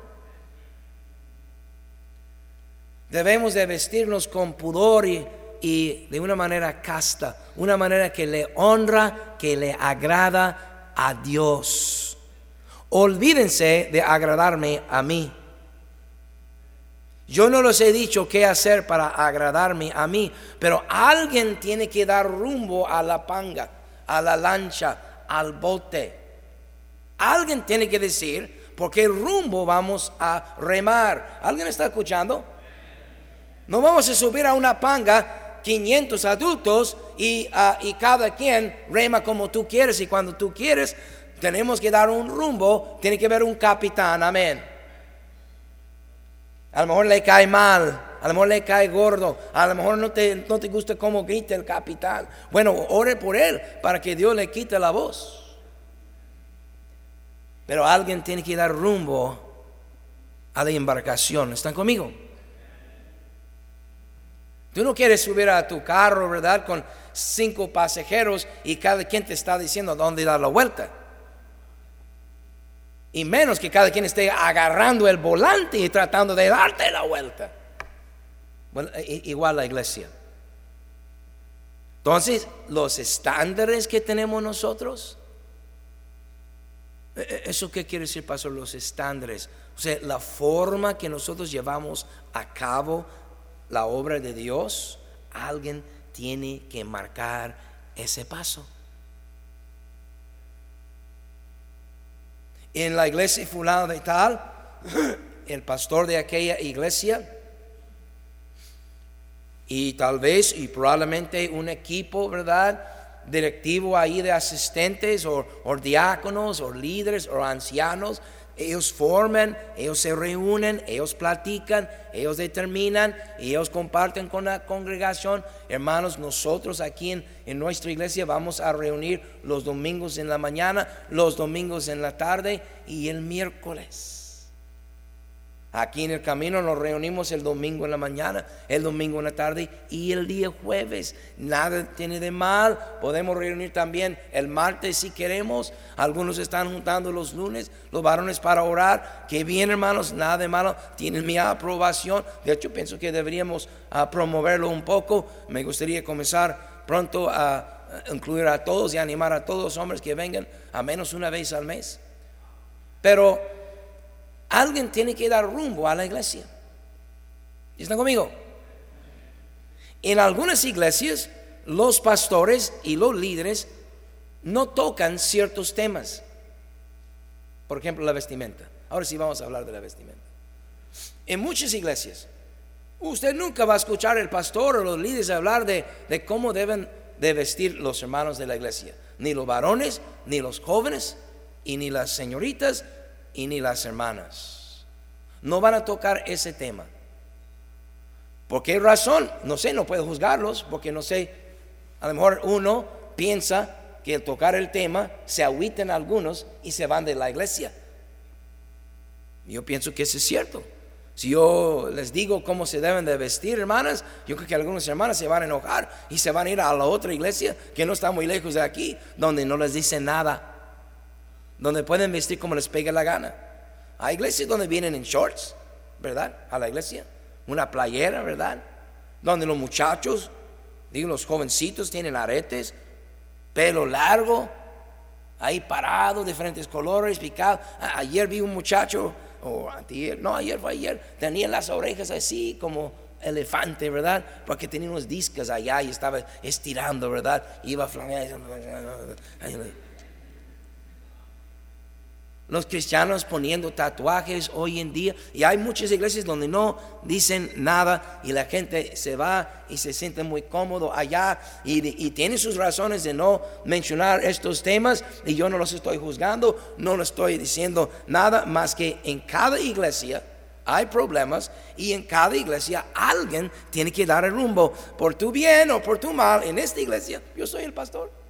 Debemos de vestirnos con pudor y de una manera casta, una manera que le honra, que le agrada a Dios. Olvídense de agradarme a mí. Yo no les he dicho qué hacer para agradarme a mí, pero alguien tiene que dar rumbo a la panga, a la lancha, al bote. Alguien tiene que decir por qué rumbo vamos a remar. ¿Alguien está escuchando? No vamos a subir a una panga 500 adultos ah, y, cada quien rema como tú quieres y cuando tú quieres tenemos que dar un rumbo, tiene que haber un capitán, amén. A lo mejor le cae mal, a lo mejor le cae gordo, a lo mejor no te, no te gusta cómo grita el capitán. Bueno, ore por él para que Dios le quite la voz. Pero alguien tiene que dar rumbo a la embarcación. ¿Están conmigo? Tú no quieres subir a tu carro, ¿verdad? Con cinco pasajeros y cada quien te está diciendo dónde dar la vuelta. Y menos que cada quien esté agarrando el volante y tratando de darte la vuelta. Bueno, igual la iglesia. Entonces, los estándares que tenemos nosotros, e, e, ¿eso qué quiere decir, pastor? Los estándares. O sea, la forma que nosotros llevamos a cabo la obra de Dios, alguien tiene que marcar ese paso. En la iglesia fulano de tal, el pastor de aquella iglesia, y tal vez y probablemente un equipo, ¿verdad? Directivo ahí de asistentes o diáconos o líderes o ancianos ellos forman, ellos se reúnen, ellos platican, ellos determinan, ellos comparten con la congregación. Hermanos, nosotros aquí en, en, nuestra iglesia vamos a reunir los domingos en la mañana, los domingos en la tarde y el miércoles. Aquí en el camino nos reunimos el domingo en la mañana, el domingo en la tarde y el día jueves. Nada tiene de mal. Podemos reunir también el martes si queremos. Algunos están juntando los lunes, los varones para orar. Que bien, hermanos, nada de malo. Tienen mi aprobación. De hecho, pienso que deberíamos ah, promoverlo un poco. Me gustaría comenzar pronto a incluir a todos y animar a todos los hombres que vengan a menos una vez al mes. Pero Alguien tiene que dar rumbo a la iglesia. ¿Están conmigo? En algunas iglesias, los pastores y los líderes no tocan ciertos temas. Por ejemplo, la vestimenta. Ahora sí vamos a hablar de la vestimenta. En muchas iglesias, usted nunca va a escuchar al pastor o los líderes hablar de, cómo deben de vestir los hermanos de la iglesia. Ni los varones, ni los jóvenes, y ni las señoritas, y ni las hermanas. no van a tocar ese tema. ¿Por qué razón? No sé, no puedo juzgarlos porque no sé, a lo mejor uno piensa que al tocar el tema se agüiten algunos y se van de la iglesia. Yo pienso que eso es cierto. Si yo les digo cómo se deben de vestir, hermanas, yo creo que algunas hermanas se van a enojar y se van a ir a la otra iglesia que no está muy lejos de aquí, donde no les dice nada, donde pueden vestir como les pegue la gana. Hay iglesias donde vienen en shorts, ¿verdad? A la iglesia, una playera, ¿verdad? Donde los muchachos, digo, los jovencitos tienen aretes, pelo largo, ahí parado, diferentes colores, picado. Ayer vi un muchacho o no, ayer fue ayer, tenía las orejas así como elefante, ¿verdad? Porque tenía unos discos allá y estaba estirando, ¿verdad? Iba flameando. Los cristianos poniendo tatuajes hoy en día. Y hay muchas iglesias donde no dicen nada y la gente se va y se siente muy cómodo allá y, tiene sus razones de no mencionar estos temas. Y yo no los estoy juzgando, no lo estoy diciendo nada más que en cada iglesia hay problemas y en cada iglesia alguien tiene que dar el rumbo por tu bien o por tu mal. En esta iglesia yo soy el pastor.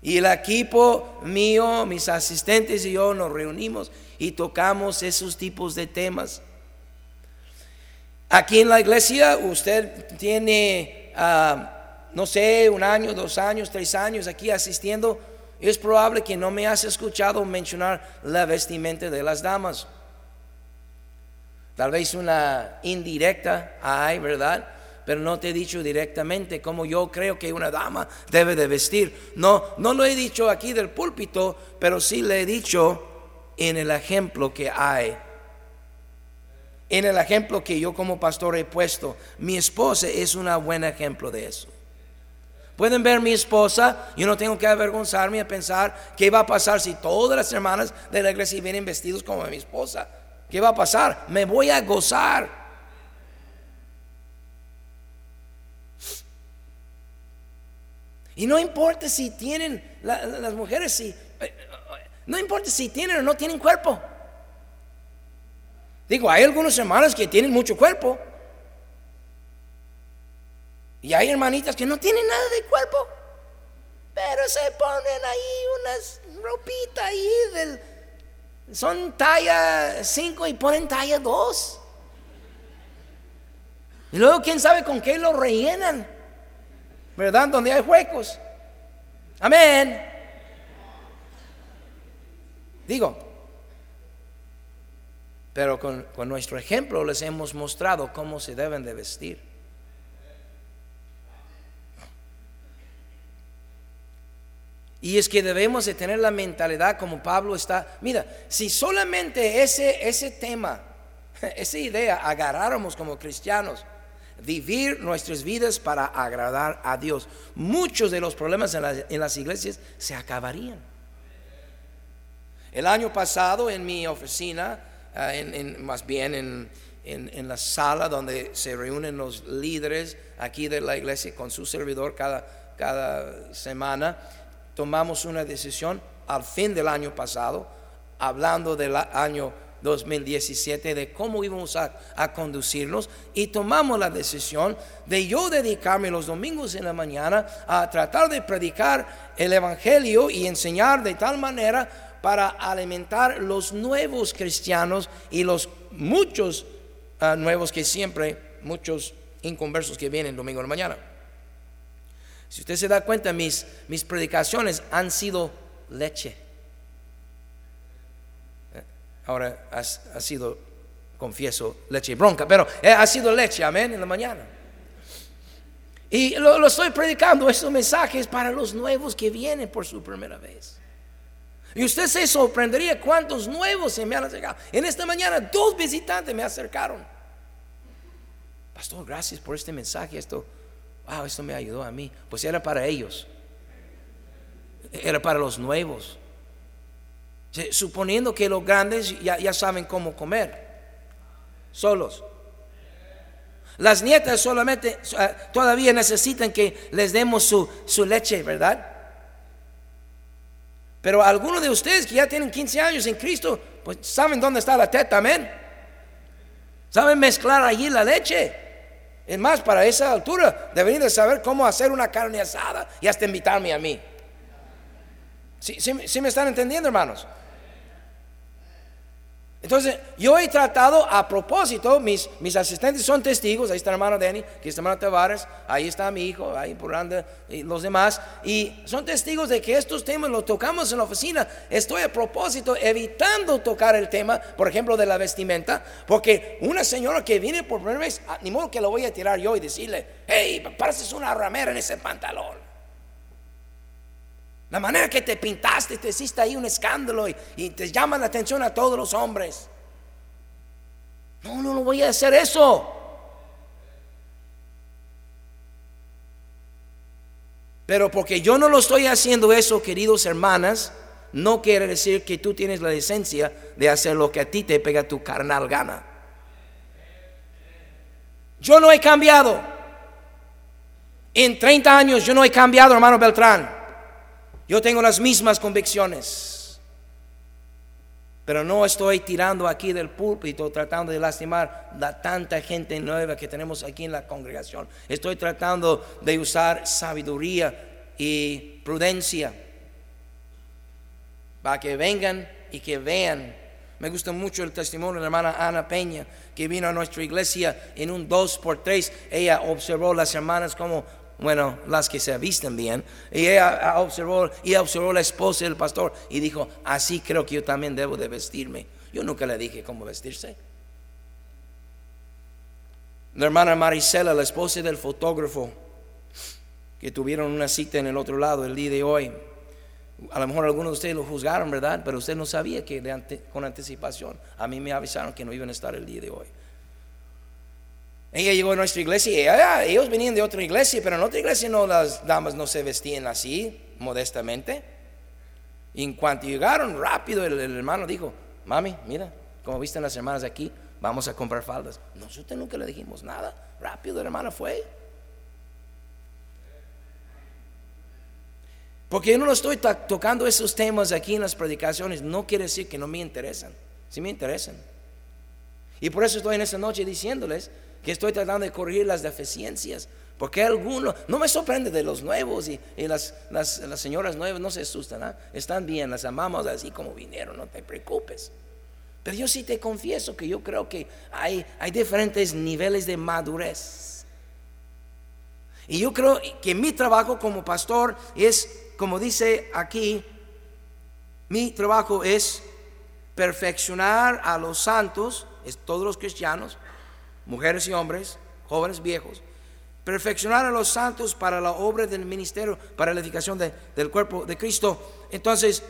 Y el equipo mío, mis asistentes y yo nos reunimos y tocamos esos tipos de temas. Aquí en la iglesia usted tiene, ah, no sé, un año, dos años, tres años aquí asistiendo. Es probable que no me has escuchado mencionar la vestimenta de las damas. Tal vez una indirecta hay, ¿verdad? Pero no te he dicho directamente cómo yo creo que una dama debe de vestir. No, no lo he dicho aquí del púlpito, pero sí le he dicho en el ejemplo que hay. En el ejemplo que yo como pastor he puesto, mi esposa es un buen ejemplo de eso. Pueden ver mi esposa, yo no tengo que avergonzarme a pensar qué va a pasar si todas las hermanas de la iglesia vienen vestidos como mi esposa. ¿Qué va a pasar? Me voy a gozar. Y no importa si tienen, las mujeres, si, eh, no importa si tienen o no tienen cuerpo. Digo, hay algunos hermanos que tienen mucho cuerpo. Y hay hermanitas que no tienen nada de cuerpo. Pero se ponen ahí unas ropitas ahí del, son talla 5 y ponen talla 2. Y luego quién sabe con qué lo rellenan. ¿Verdad? Donde hay huecos. Amén. Digo, pero con, con, nuestro ejemplo les hemos mostrado cómo se deben de vestir. Y es que debemos de tener la mentalidad como Pablo está. Mira, si solamente ese, ese tema, esa idea agarráramos como cristianos, vivir nuestras vidas para agradar a Dios. Muchos de los problemas en, las iglesias se acabarían. El año pasado en mi oficina, eh, en, más bien en, en, la sala donde se reúnen los líderes aquí de la iglesia con su servidor cada, cada semana, tomamos una decisión al fin del año pasado, hablando del año 2017 de cómo íbamos a, conducirnos y tomamos la decisión de yo dedicarme los domingos en la mañana a tratar de predicar el Evangelio y enseñar de tal manera para alimentar los nuevos cristianos y los muchos ah, nuevos que siempre, muchos inconversos que vienen domingo en la mañana. Si usted se da cuenta, mis, mis predicaciones han sido leche Ahora ha, sido, confieso, leche y bronca, pero eh, ha sido leche, amén, en la mañana. Y lo, estoy predicando, estos mensajes para los nuevos que vienen por su primera vez. Y usted se sorprendería cuántos nuevos se me han acercado. En esta mañana dos visitantes me acercaron. Pastor, gracias por este mensaje. Esto, wow, esto me ayudó a mí. Pues era para ellos. Era para los nuevos. Suponiendo que los grandes ya, saben cómo comer, solos. Las nietas solamente eh, todavía necesitan que les demos su, su leche, ¿verdad? Pero algunos de ustedes que ya tienen 15 años en Cristo, pues saben dónde está la teta, amén. Saben mezclar allí la leche. Es más, para esa altura deberían de saber cómo hacer una carne asada y hasta invitarme a mí. ¿Sí, sí me están entendiendo, hermanos? Entonces, yo he tratado a propósito, mis, mis asistentes son testigos, ahí está el hermano Denny, aquí está el hermano Tavares, ahí está mi hijo, ahí por ande, y los demás, y son testigos de que estos temas los tocamos en la oficina. Estoy a propósito evitando tocar el tema, por ejemplo, de la vestimenta, porque una señora que viene por primera vez, ah, ni modo que lo voy a tirar yo y decirle, hey, pareces una ramera en ese pantalón. La manera que te pintaste, te hiciste ahí un escándalo y, te llama la atención a todos los hombres. No, no, no voy a hacer eso. Pero porque yo no lo estoy haciendo eso, queridos hermanas, no quiere decir que tú tienes la licencia de hacer lo que a ti te pega tu carnal gana. Yo no he cambiado. En 30 años yo no he cambiado, hermano Beltrán. Yo tengo las mismas convicciones, pero no estoy tirando aquí del púlpito tratando de lastimar a tanta gente nueva que tenemos aquí en la congregación. Estoy tratando de usar sabiduría y prudencia para que vengan y que vean. Me gusta mucho el testimonio de la hermana Ana Peña, que vino a nuestra iglesia en un dos por tres. Ella observó las hermanas como bueno, las que se visten bien, y ella observó, y observó la esposa del pastor y dijo, así creo que yo también debo de vestirme. Yo nunca le dije cómo vestirse. La hermana Marisela, la esposa del fotógrafo, que tuvieron una cita en el otro lado el día de hoy. A lo mejor algunos de ustedes lo juzgaron, ¿verdad? Pero usted no sabía que con anticipación. A mí me avisaron que no iban a estar el día de hoy. Ella llegó a nuestra iglesia y ah, ellos venían de otra iglesia, pero en otra iglesia no, las damas no se vestían así, modestamente. Y en cuanto llegaron rápido, el, hermano dijo, mami, mira, como visten las hermanas aquí, vamos a comprar faldas. Nosotros nunca le dijimos nada. Rápido, el hermano fue. Porque yo no lo estoy tocando esos temas aquí en las predicaciones, no quiere decir que no me interesan. Sí me interesan. Y por eso estoy en esta noche diciéndoles que estoy tratando de corregir las deficiencias. Porque algunos, no me sorprende de los nuevos y, las, las, señoras nuevas no se asustan, ¿ah? están bien, las amamos así como vinieron, no te preocupes. Pero yo sí te confieso que yo creo que hay, hay diferentes niveles de madurez. Y yo creo que mi trabajo como pastor es, como dice aquí, mi trabajo es perfeccionar a los santos, es todos los cristianos, mujeres y hombres, jóvenes, viejos, perfeccionar a los santos para la obra del ministerio, para la edificación del cuerpo de Cristo. Entonces,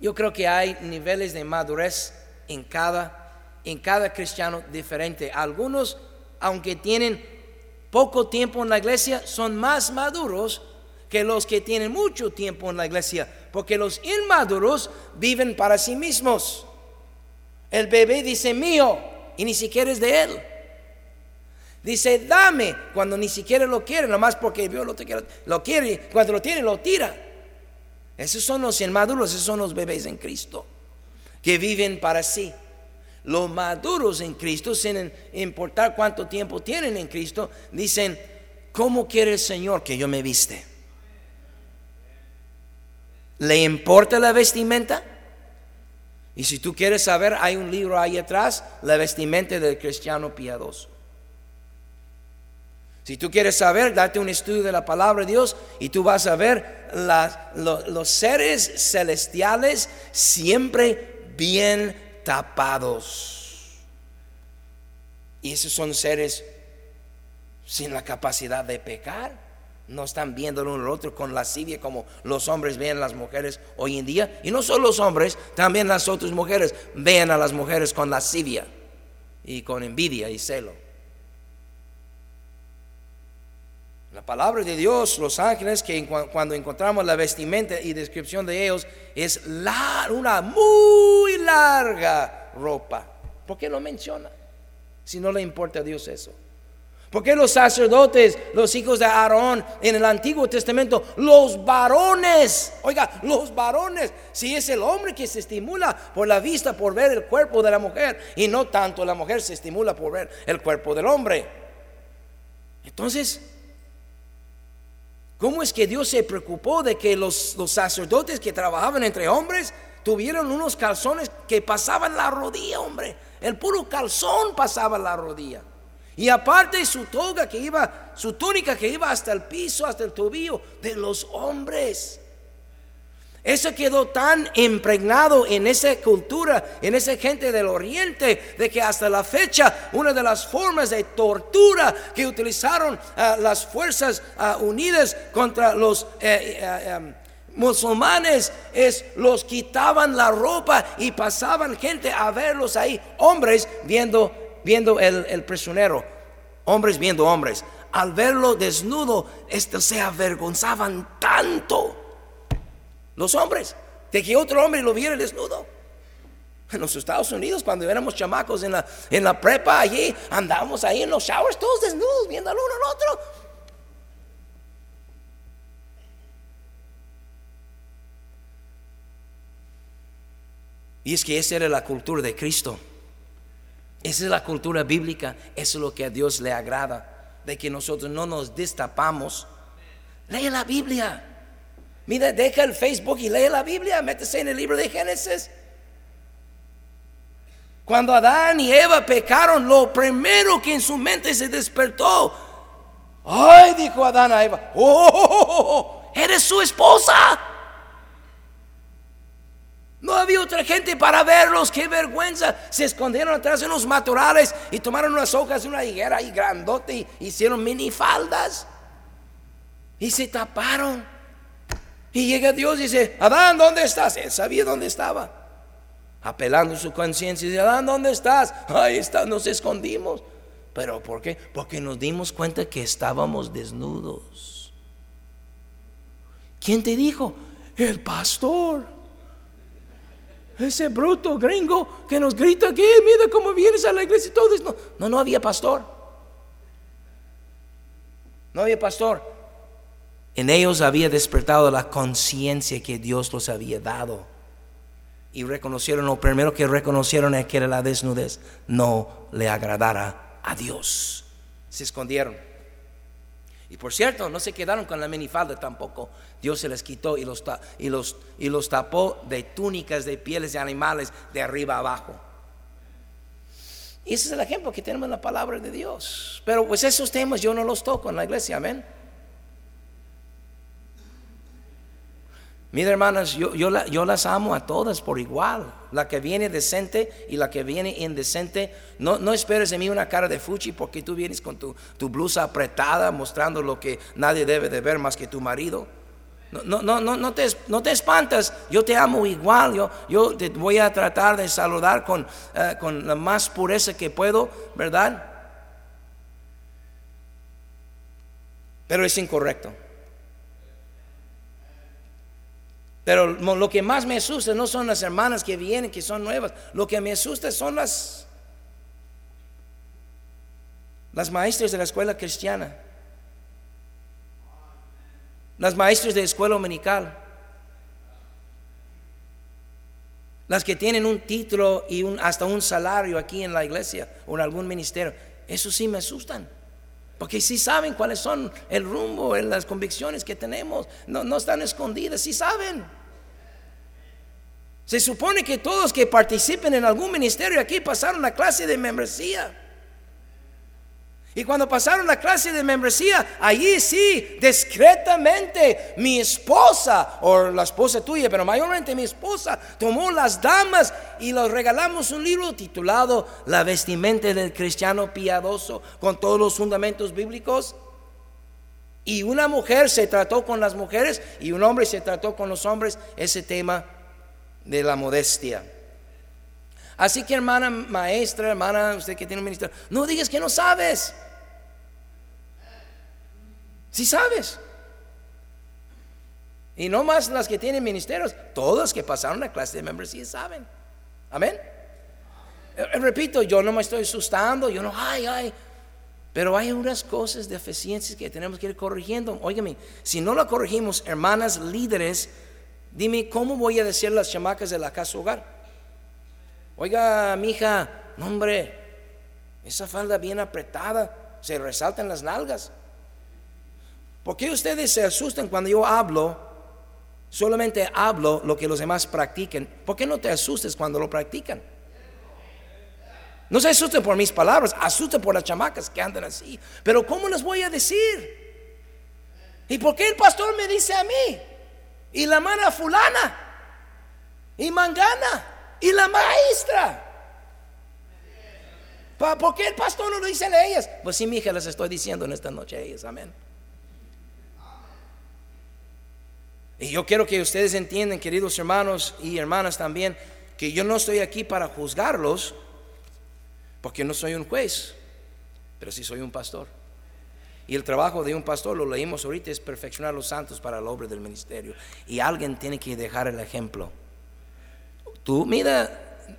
yo creo que hay niveles de madurez en cada, en cada cristiano diferente. Algunos, aunque tienen poco tiempo en la iglesia, son más maduros que los que tienen mucho tiempo en la iglesia, porque los inmaduros viven para sí mismos. El bebé dice mío, y ni siquiera es de él. Dice, dame cuando ni siquiera lo quiere, nomás porque vio lo, quiere, lo quiere, cuando lo tiene lo tira. Esos son los inmaduros, esos son los bebés en Cristo, que viven para sí. Los maduros en Cristo, sin importar cuánto tiempo tienen en Cristo, dicen, ¿cómo quiere el Señor que yo me viste? ¿Le importa la vestimenta? Y si tú quieres saber, hay un libro ahí atrás, La vestimenta del cristiano piadoso. Si tú quieres saber, date un estudio de la palabra de Dios y tú vas a ver los seres celestiales siempre bien tapados. Y esos son seres sin la capacidad de pecar no están viendo el uno al otro con lascivia como los hombres ven a las mujeres hoy en día. Y no solo los hombres, también las otras mujeres ven a las mujeres con lascivia y con envidia y celo. La palabra de Dios, los ángeles, que cuando encontramos la vestimenta y descripción de ellos, es una muy larga ropa. ¿Por qué lo menciona? Si no le importa a Dios eso. Porque los sacerdotes, los hijos de Aarón en el Antiguo Testamento, los varones, oiga, los varones, si es el hombre que se estimula por la vista, por ver el cuerpo de la mujer, y no tanto la mujer se estimula por ver el cuerpo del hombre. Entonces, ¿cómo es que Dios se preocupó de que los, los sacerdotes que trabajaban entre hombres tuvieron unos calzones que pasaban la rodilla, hombre? El puro calzón pasaba la rodilla. Y aparte su toga que iba, su túnica que iba hasta el piso, hasta el tobillo de los hombres. Eso quedó tan impregnado en esa cultura, en esa gente del oriente, de que hasta la fecha una de las formas de tortura que utilizaron ah, las fuerzas ah, unidas contra los eh, eh, em, musulmanes es los quitaban la ropa y pasaban gente a verlos ahí, hombres viendo viendo el, prisionero, hombres viendo hombres. Al verlo desnudo, estos se avergonzaban tanto. Los hombres, de que otro hombre lo viera desnudo. En los Estados Unidos, cuando éramos chamacos en la, en la prepa, allí andábamos ahí en los showers, todos desnudos, viendo al uno al otro. Y es que esa era la cultura de Cristo. Esa es la cultura bíblica, eso es lo que a Dios le agrada, de que nosotros no nos destapamos. Lee la Biblia. Mira, deja el Facebook y lee la Biblia, métese en el libro de Génesis. Cuando Adán y Eva pecaron, lo primero que en su mente se despertó, ay, dijo Adán a Eva, oh, eres su esposa. No había otra gente para verlos, qué vergüenza. Se escondieron atrás de unos matorrales y tomaron unas hojas de una higuera y grandote y hicieron minifaldas. Y se taparon. Y llega Dios y dice, Adán, ¿dónde estás? Él sabía dónde estaba. Apelando su conciencia dice, Adán, ¿dónde estás? Ahí está, nos escondimos. ¿Pero por qué? Porque nos dimos cuenta que estábamos desnudos. ¿Quién te dijo? El pastor. Ese bruto gringo que nos grita aquí, mira cómo vienes a la iglesia y todo. No, no, no había pastor. No había pastor. En ellos había despertado la conciencia que Dios los había dado. Y reconocieron, lo primero que reconocieron es que la desnudez no le agradara a Dios. Se escondieron. Y por cierto, no se quedaron con la minifalda tampoco. Dios se les quitó y los, y los, y los tapó de túnicas de pieles de animales de arriba abajo. Y ese es el ejemplo que tenemos en la palabra de Dios. Pero pues esos temas yo no los toco en la iglesia, amén. Mira, hermanas, yo, yo, yo, las amo a todas por igual. La que viene decente y la que viene indecente. No, no esperes de mí una cara de fuchi porque tú vienes con tu, tu, blusa apretada mostrando lo que nadie debe de ver más que tu marido. No, no, no, no, te, no te espantas. Yo te amo igual. Yo, yo te voy a tratar de saludar con, eh, con la más pureza que puedo, ¿verdad? Pero es incorrecto. Pero lo que más me asusta no son las hermanas que vienen, que son nuevas. Lo que me asusta son las, las maestras de la escuela cristiana. Las maestras de escuela dominical. Las que tienen un título y un, hasta un salario aquí en la iglesia o en algún ministerio. Eso sí me asustan. Porque sí saben cuáles son el rumbo, las convicciones que tenemos. No, no están escondidas, sí saben. Se supone que todos que participen en algún ministerio aquí pasaron la clase de membresía. Y cuando pasaron la clase de membresía, allí sí, discretamente, mi esposa, o la esposa tuya, pero mayormente mi esposa, tomó las damas y los regalamos un libro titulado La vestimenta del cristiano piadoso, con todos los fundamentos bíblicos. Y una mujer se trató con las mujeres y un hombre se trató con los hombres ese tema de la modestia. Así que hermana maestra, hermana, usted que tiene un ministerio, no digas que no sabes. Si sabes. Y no más las que tienen ministerios, todas que pasaron la clase de membresía saben. Amén. Eh, repito, yo no me estoy asustando, yo no, ay, ay. Pero hay unas cosas de deficiencias que tenemos que ir corrigiendo. Óigame, si no la corregimos, hermanas líderes, dime cómo voy a decir las chamacas de la casa hogar. Oiga, mi hija, hombre, esa falda bien apretada, se resaltan las nalgas. ¿Por qué ustedes se asustan cuando yo hablo? Solamente hablo lo que los demás practiquen. ¿Por qué no te asustes cuando lo practican? No se asusten por mis palabras, asusten por las chamacas que andan así. Pero ¿cómo les voy a decir? ¿Y por qué el pastor me dice a mí? Y la mana fulana. Y mangana. Y la maestra. ¿Por qué el pastor no lo dice a ellas? Pues sí, mi hija, les estoy diciendo en esta noche a ellas. Amén. Y yo quiero que ustedes entiendan, queridos hermanos y hermanas también, que yo no estoy aquí para juzgarlos porque no soy un juez, pero sí soy un pastor. Y el trabajo de un pastor, lo leímos ahorita, es perfeccionar a los santos para la obra del ministerio. Y alguien tiene que dejar el ejemplo. Tú, mira,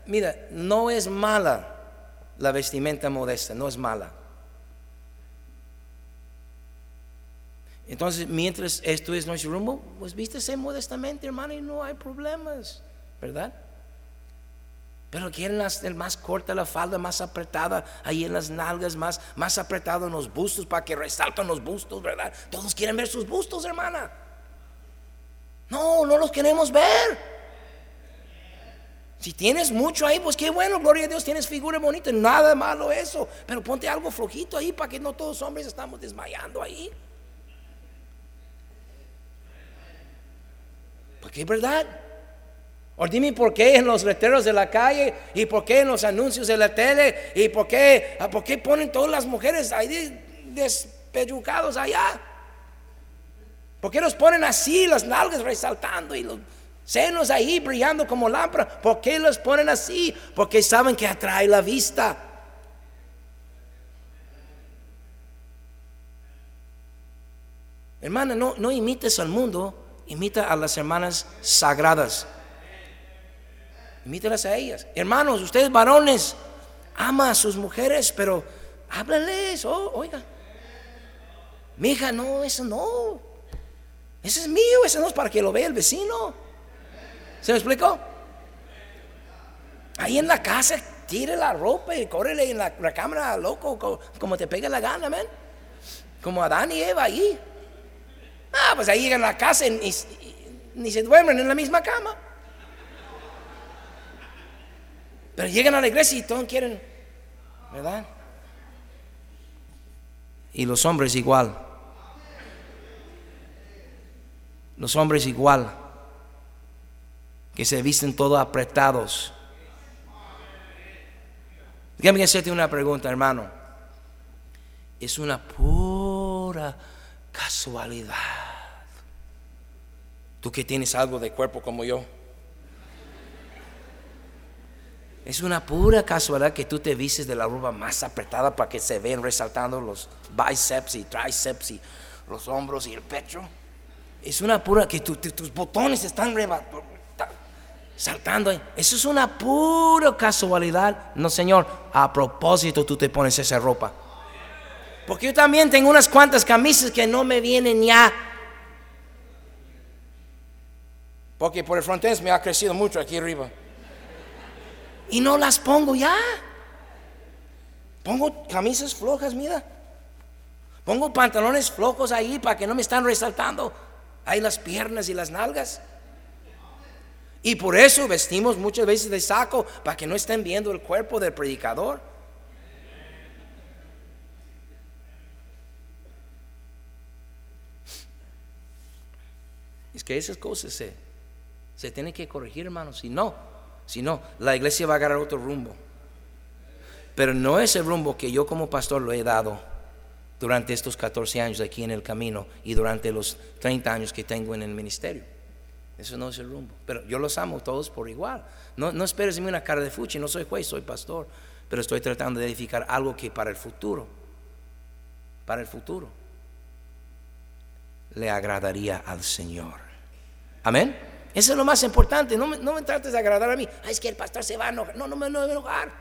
mira, no es mala la vestimenta modesta, no es mala. Entonces, mientras esto es nuestro rumbo, pues vístese modestamente, hermano, y no hay problemas, ¿verdad? Pero quieren las, más corta la falda, más apretada, ahí en las nalgas, más, más apretado en los bustos para que resalten los bustos, ¿verdad? Todos quieren ver sus bustos, hermana. No, no los queremos ver. Si tienes mucho ahí, pues qué bueno, gloria a Dios, tienes figura bonita, nada malo eso. Pero ponte algo flojito ahí para que no todos los hombres estamos desmayando ahí. Porque es verdad. O dime por qué en los letreros de la calle y por qué en los anuncios de la tele y por qué, ah, por qué ponen todas las mujeres ahí despellucados allá. ¿Por qué los ponen así, las nalgas resaltando y los senos ahí brillando como lámpara? ¿Por qué los ponen así? Porque saben que atrae la vista. Hermana, no, no imites al mundo, imita a las hermanas sagradas. Imítelas a ellas. Hermanos, ustedes varones, ama a sus mujeres, pero háblales, oh, oiga. Hija, no, eso no. Ese es mío, ese no es para que lo vea el vecino. ¿Se me explicó? Ahí en la casa, tire la ropa y córrele en la, cámara, loco, como, te pega la gana, man. Como Adán y Eva ahí. Ah, pues ahí llegan a la casa y ni se duermen en la misma cama. Pero llegan a la iglesia y todos quieren, ¿verdad? Y los hombres igual. Los hombres igual. Que se visten todos apretados. Déjame hacerte una pregunta, hermano. Es una pura casualidad. Tú que tienes algo de cuerpo como yo. Es una pura casualidad que tú te vistes de la ropa más apretada para que se vean resaltando los bíceps y tríceps y los hombros y el pecho. Es una pura que tus botones están saltando. Eso es una pura casualidad. No, Señor, a propósito tú te pones esa ropa. Porque yo también tengo unas cuantas camisas que no me vienen ya. Porque por el frontés me ha crecido mucho aquí arriba y no las pongo ya. Pongo camisas flojas, mira. Pongo pantalones flojos ahí para que no me están resaltando ahí las piernas y las nalgas. Y por eso vestimos muchas veces de saco para que no estén viendo el cuerpo del predicador. Es que esas cosas se, se tienen que corregir, hermanos. Si no, si no, la iglesia va a agarrar otro rumbo. Pero no es el rumbo que yo como pastor lo he dado durante estos 14 años aquí en el camino y durante los 30 años que tengo en el ministerio. Eso no es el rumbo. Pero yo los amo todos por igual. No, no esperes de mí una cara de fuchi, no soy juez, soy pastor. Pero estoy tratando de edificar algo que para el futuro, para el futuro, le agradaría al Señor. Amén. Eso es lo más importante. No me, trates de agradar a mí. es que el pastor se va a enojar. No, no me, no me enojar.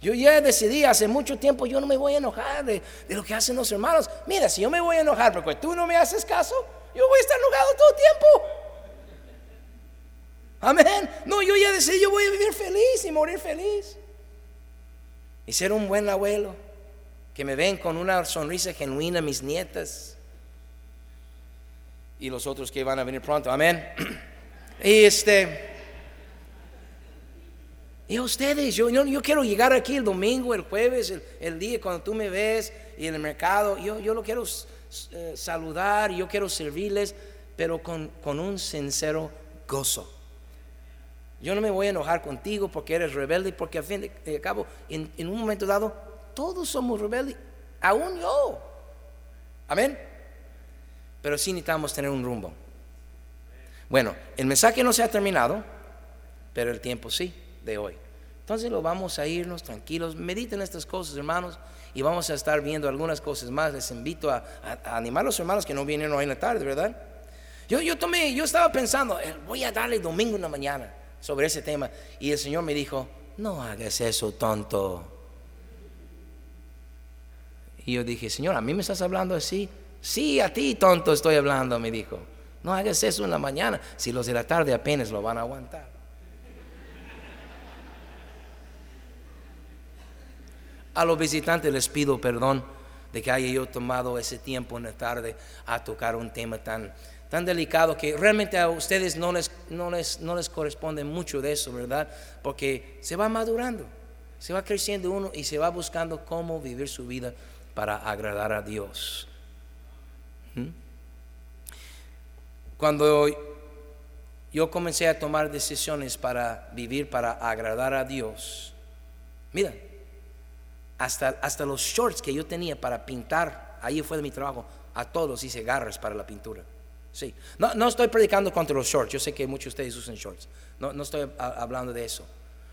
Yo ya decidí hace mucho tiempo, yo no me voy a enojar de, de, lo que hacen los hermanos. Mira, si yo me voy a enojar porque tú no me haces caso, yo voy a estar enojado todo el tiempo. Amén. No, yo ya decidí, yo voy a vivir feliz y morir feliz. Y ser un buen abuelo. Que me ven con una sonrisa genuina mis nietas. Y los otros que van a venir pronto. Amén. Y este. Y a ustedes, yo, yo, quiero llegar aquí el domingo, el jueves, el, día cuando tú me ves y en el mercado. Yo, yo lo quiero eh, saludar, yo quiero servirles, pero con, con un sincero gozo. Yo no me voy a enojar contigo porque eres rebelde, porque al fin de cabo, en, un momento dado, todos somos rebeldes, aún yo. Amén. Pero sí necesitamos tener un rumbo. Bueno, el mensaje no se ha terminado, pero el tiempo sí, de hoy. Entonces lo vamos a irnos tranquilos. Mediten estas cosas, hermanos, y vamos a estar viendo algunas cosas más. Les invito a, animar a los hermanos que no vinieron hoy en la tarde, ¿verdad? Yo, yo tomé, yo estaba pensando, eh, voy a darle domingo en la mañana sobre ese tema. Y el Señor me dijo, no hagas eso, tonto. Y yo dije, Señor, ¿a mí me estás hablando así? Sí, a ti, tonto, estoy hablando, me dijo. No hagas eso en la mañana, si los de la tarde apenas lo van a aguantar. A los visitantes les pido perdón de que haya yo tomado ese tiempo en la tarde a tocar un tema tan tan delicado que realmente a ustedes no les, no les, no les corresponde mucho de eso, ¿verdad? Porque se va madurando, se va creciendo uno y se va buscando cómo vivir su vida para agradar a Dios. ¿Mm? Cuando yo comencé a tomar decisiones para vivir, para agradar a Dios, mira, hasta, hasta los shorts que yo tenía para pintar, ahí fue de mi trabajo, a todos hice garras para la pintura. Sí. No, no estoy predicando contra los shorts. Yo sé que muchos de ustedes usan shorts. No, no estoy hablando de eso.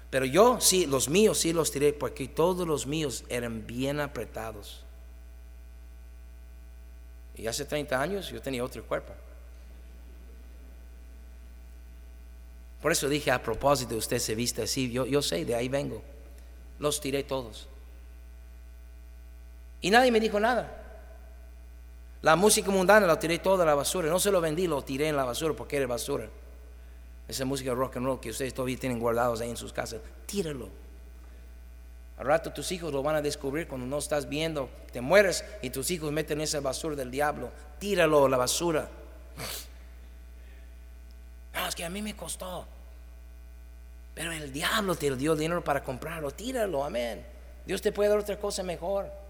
Pero yo sí, los míos sí los tiré porque todos los míos eran bien apretados. Y hace 30 años yo tenía otro cuerpo. Por eso dije a propósito, usted se viste así. Yo, yo sé, de ahí vengo. Los tiré todos. Y nadie me dijo nada. La música mundana la tiré toda a la basura. No se lo vendí, lo tiré en la basura porque era basura. Esa música rock and roll que ustedes todavía tienen guardados ahí en sus casas, tíralo. Al rato tus hijos lo van a descubrir cuando no estás viendo, te mueres y tus hijos meten esa basura del diablo. Tíralo a la basura. No, es que a mí me costó. Pero el diablo te dio dinero para comprarlo. Tíralo, amén. Dios te puede dar otra cosa mejor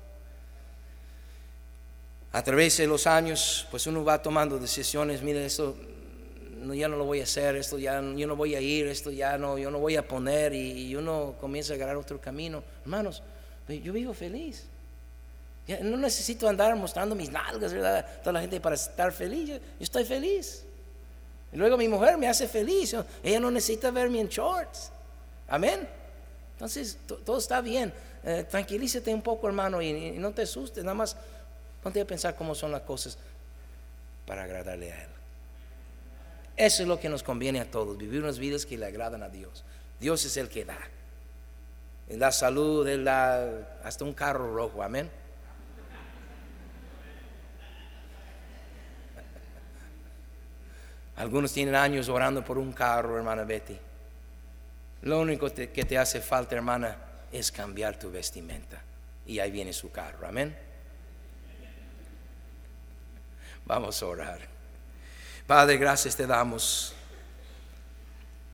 a través de los años, pues uno va tomando decisiones, mire, esto ya no lo voy a hacer, esto ya yo no voy a ir, esto ya no, yo no voy a poner y, uno comienza a agarrar otro camino. Hermanos, pues, yo vivo feliz. no necesito andar mostrando mis nalgas, ¿verdad? Toda la gente para estar feliz, yo, estoy feliz. Y luego mi mujer me hace feliz, ella no necesita verme en shorts. Amén. Entonces, todo está bien. Eh, tranquilízate un poco, hermano, y no te asustes, nada más Ponte a pensar cómo son las cosas para agradarle a Él. Eso es lo que nos conviene a todos, vivir unas vidas que le agradan a Dios. Dios es el que da. Él da salud, Él da hasta un carro rojo, amén. Algunos tienen años orando por un carro, hermana Betty. Lo único que te hace falta, hermana, es cambiar tu vestimenta. Y ahí viene su carro, amén. Vamos a orar. Padre, gracias te damos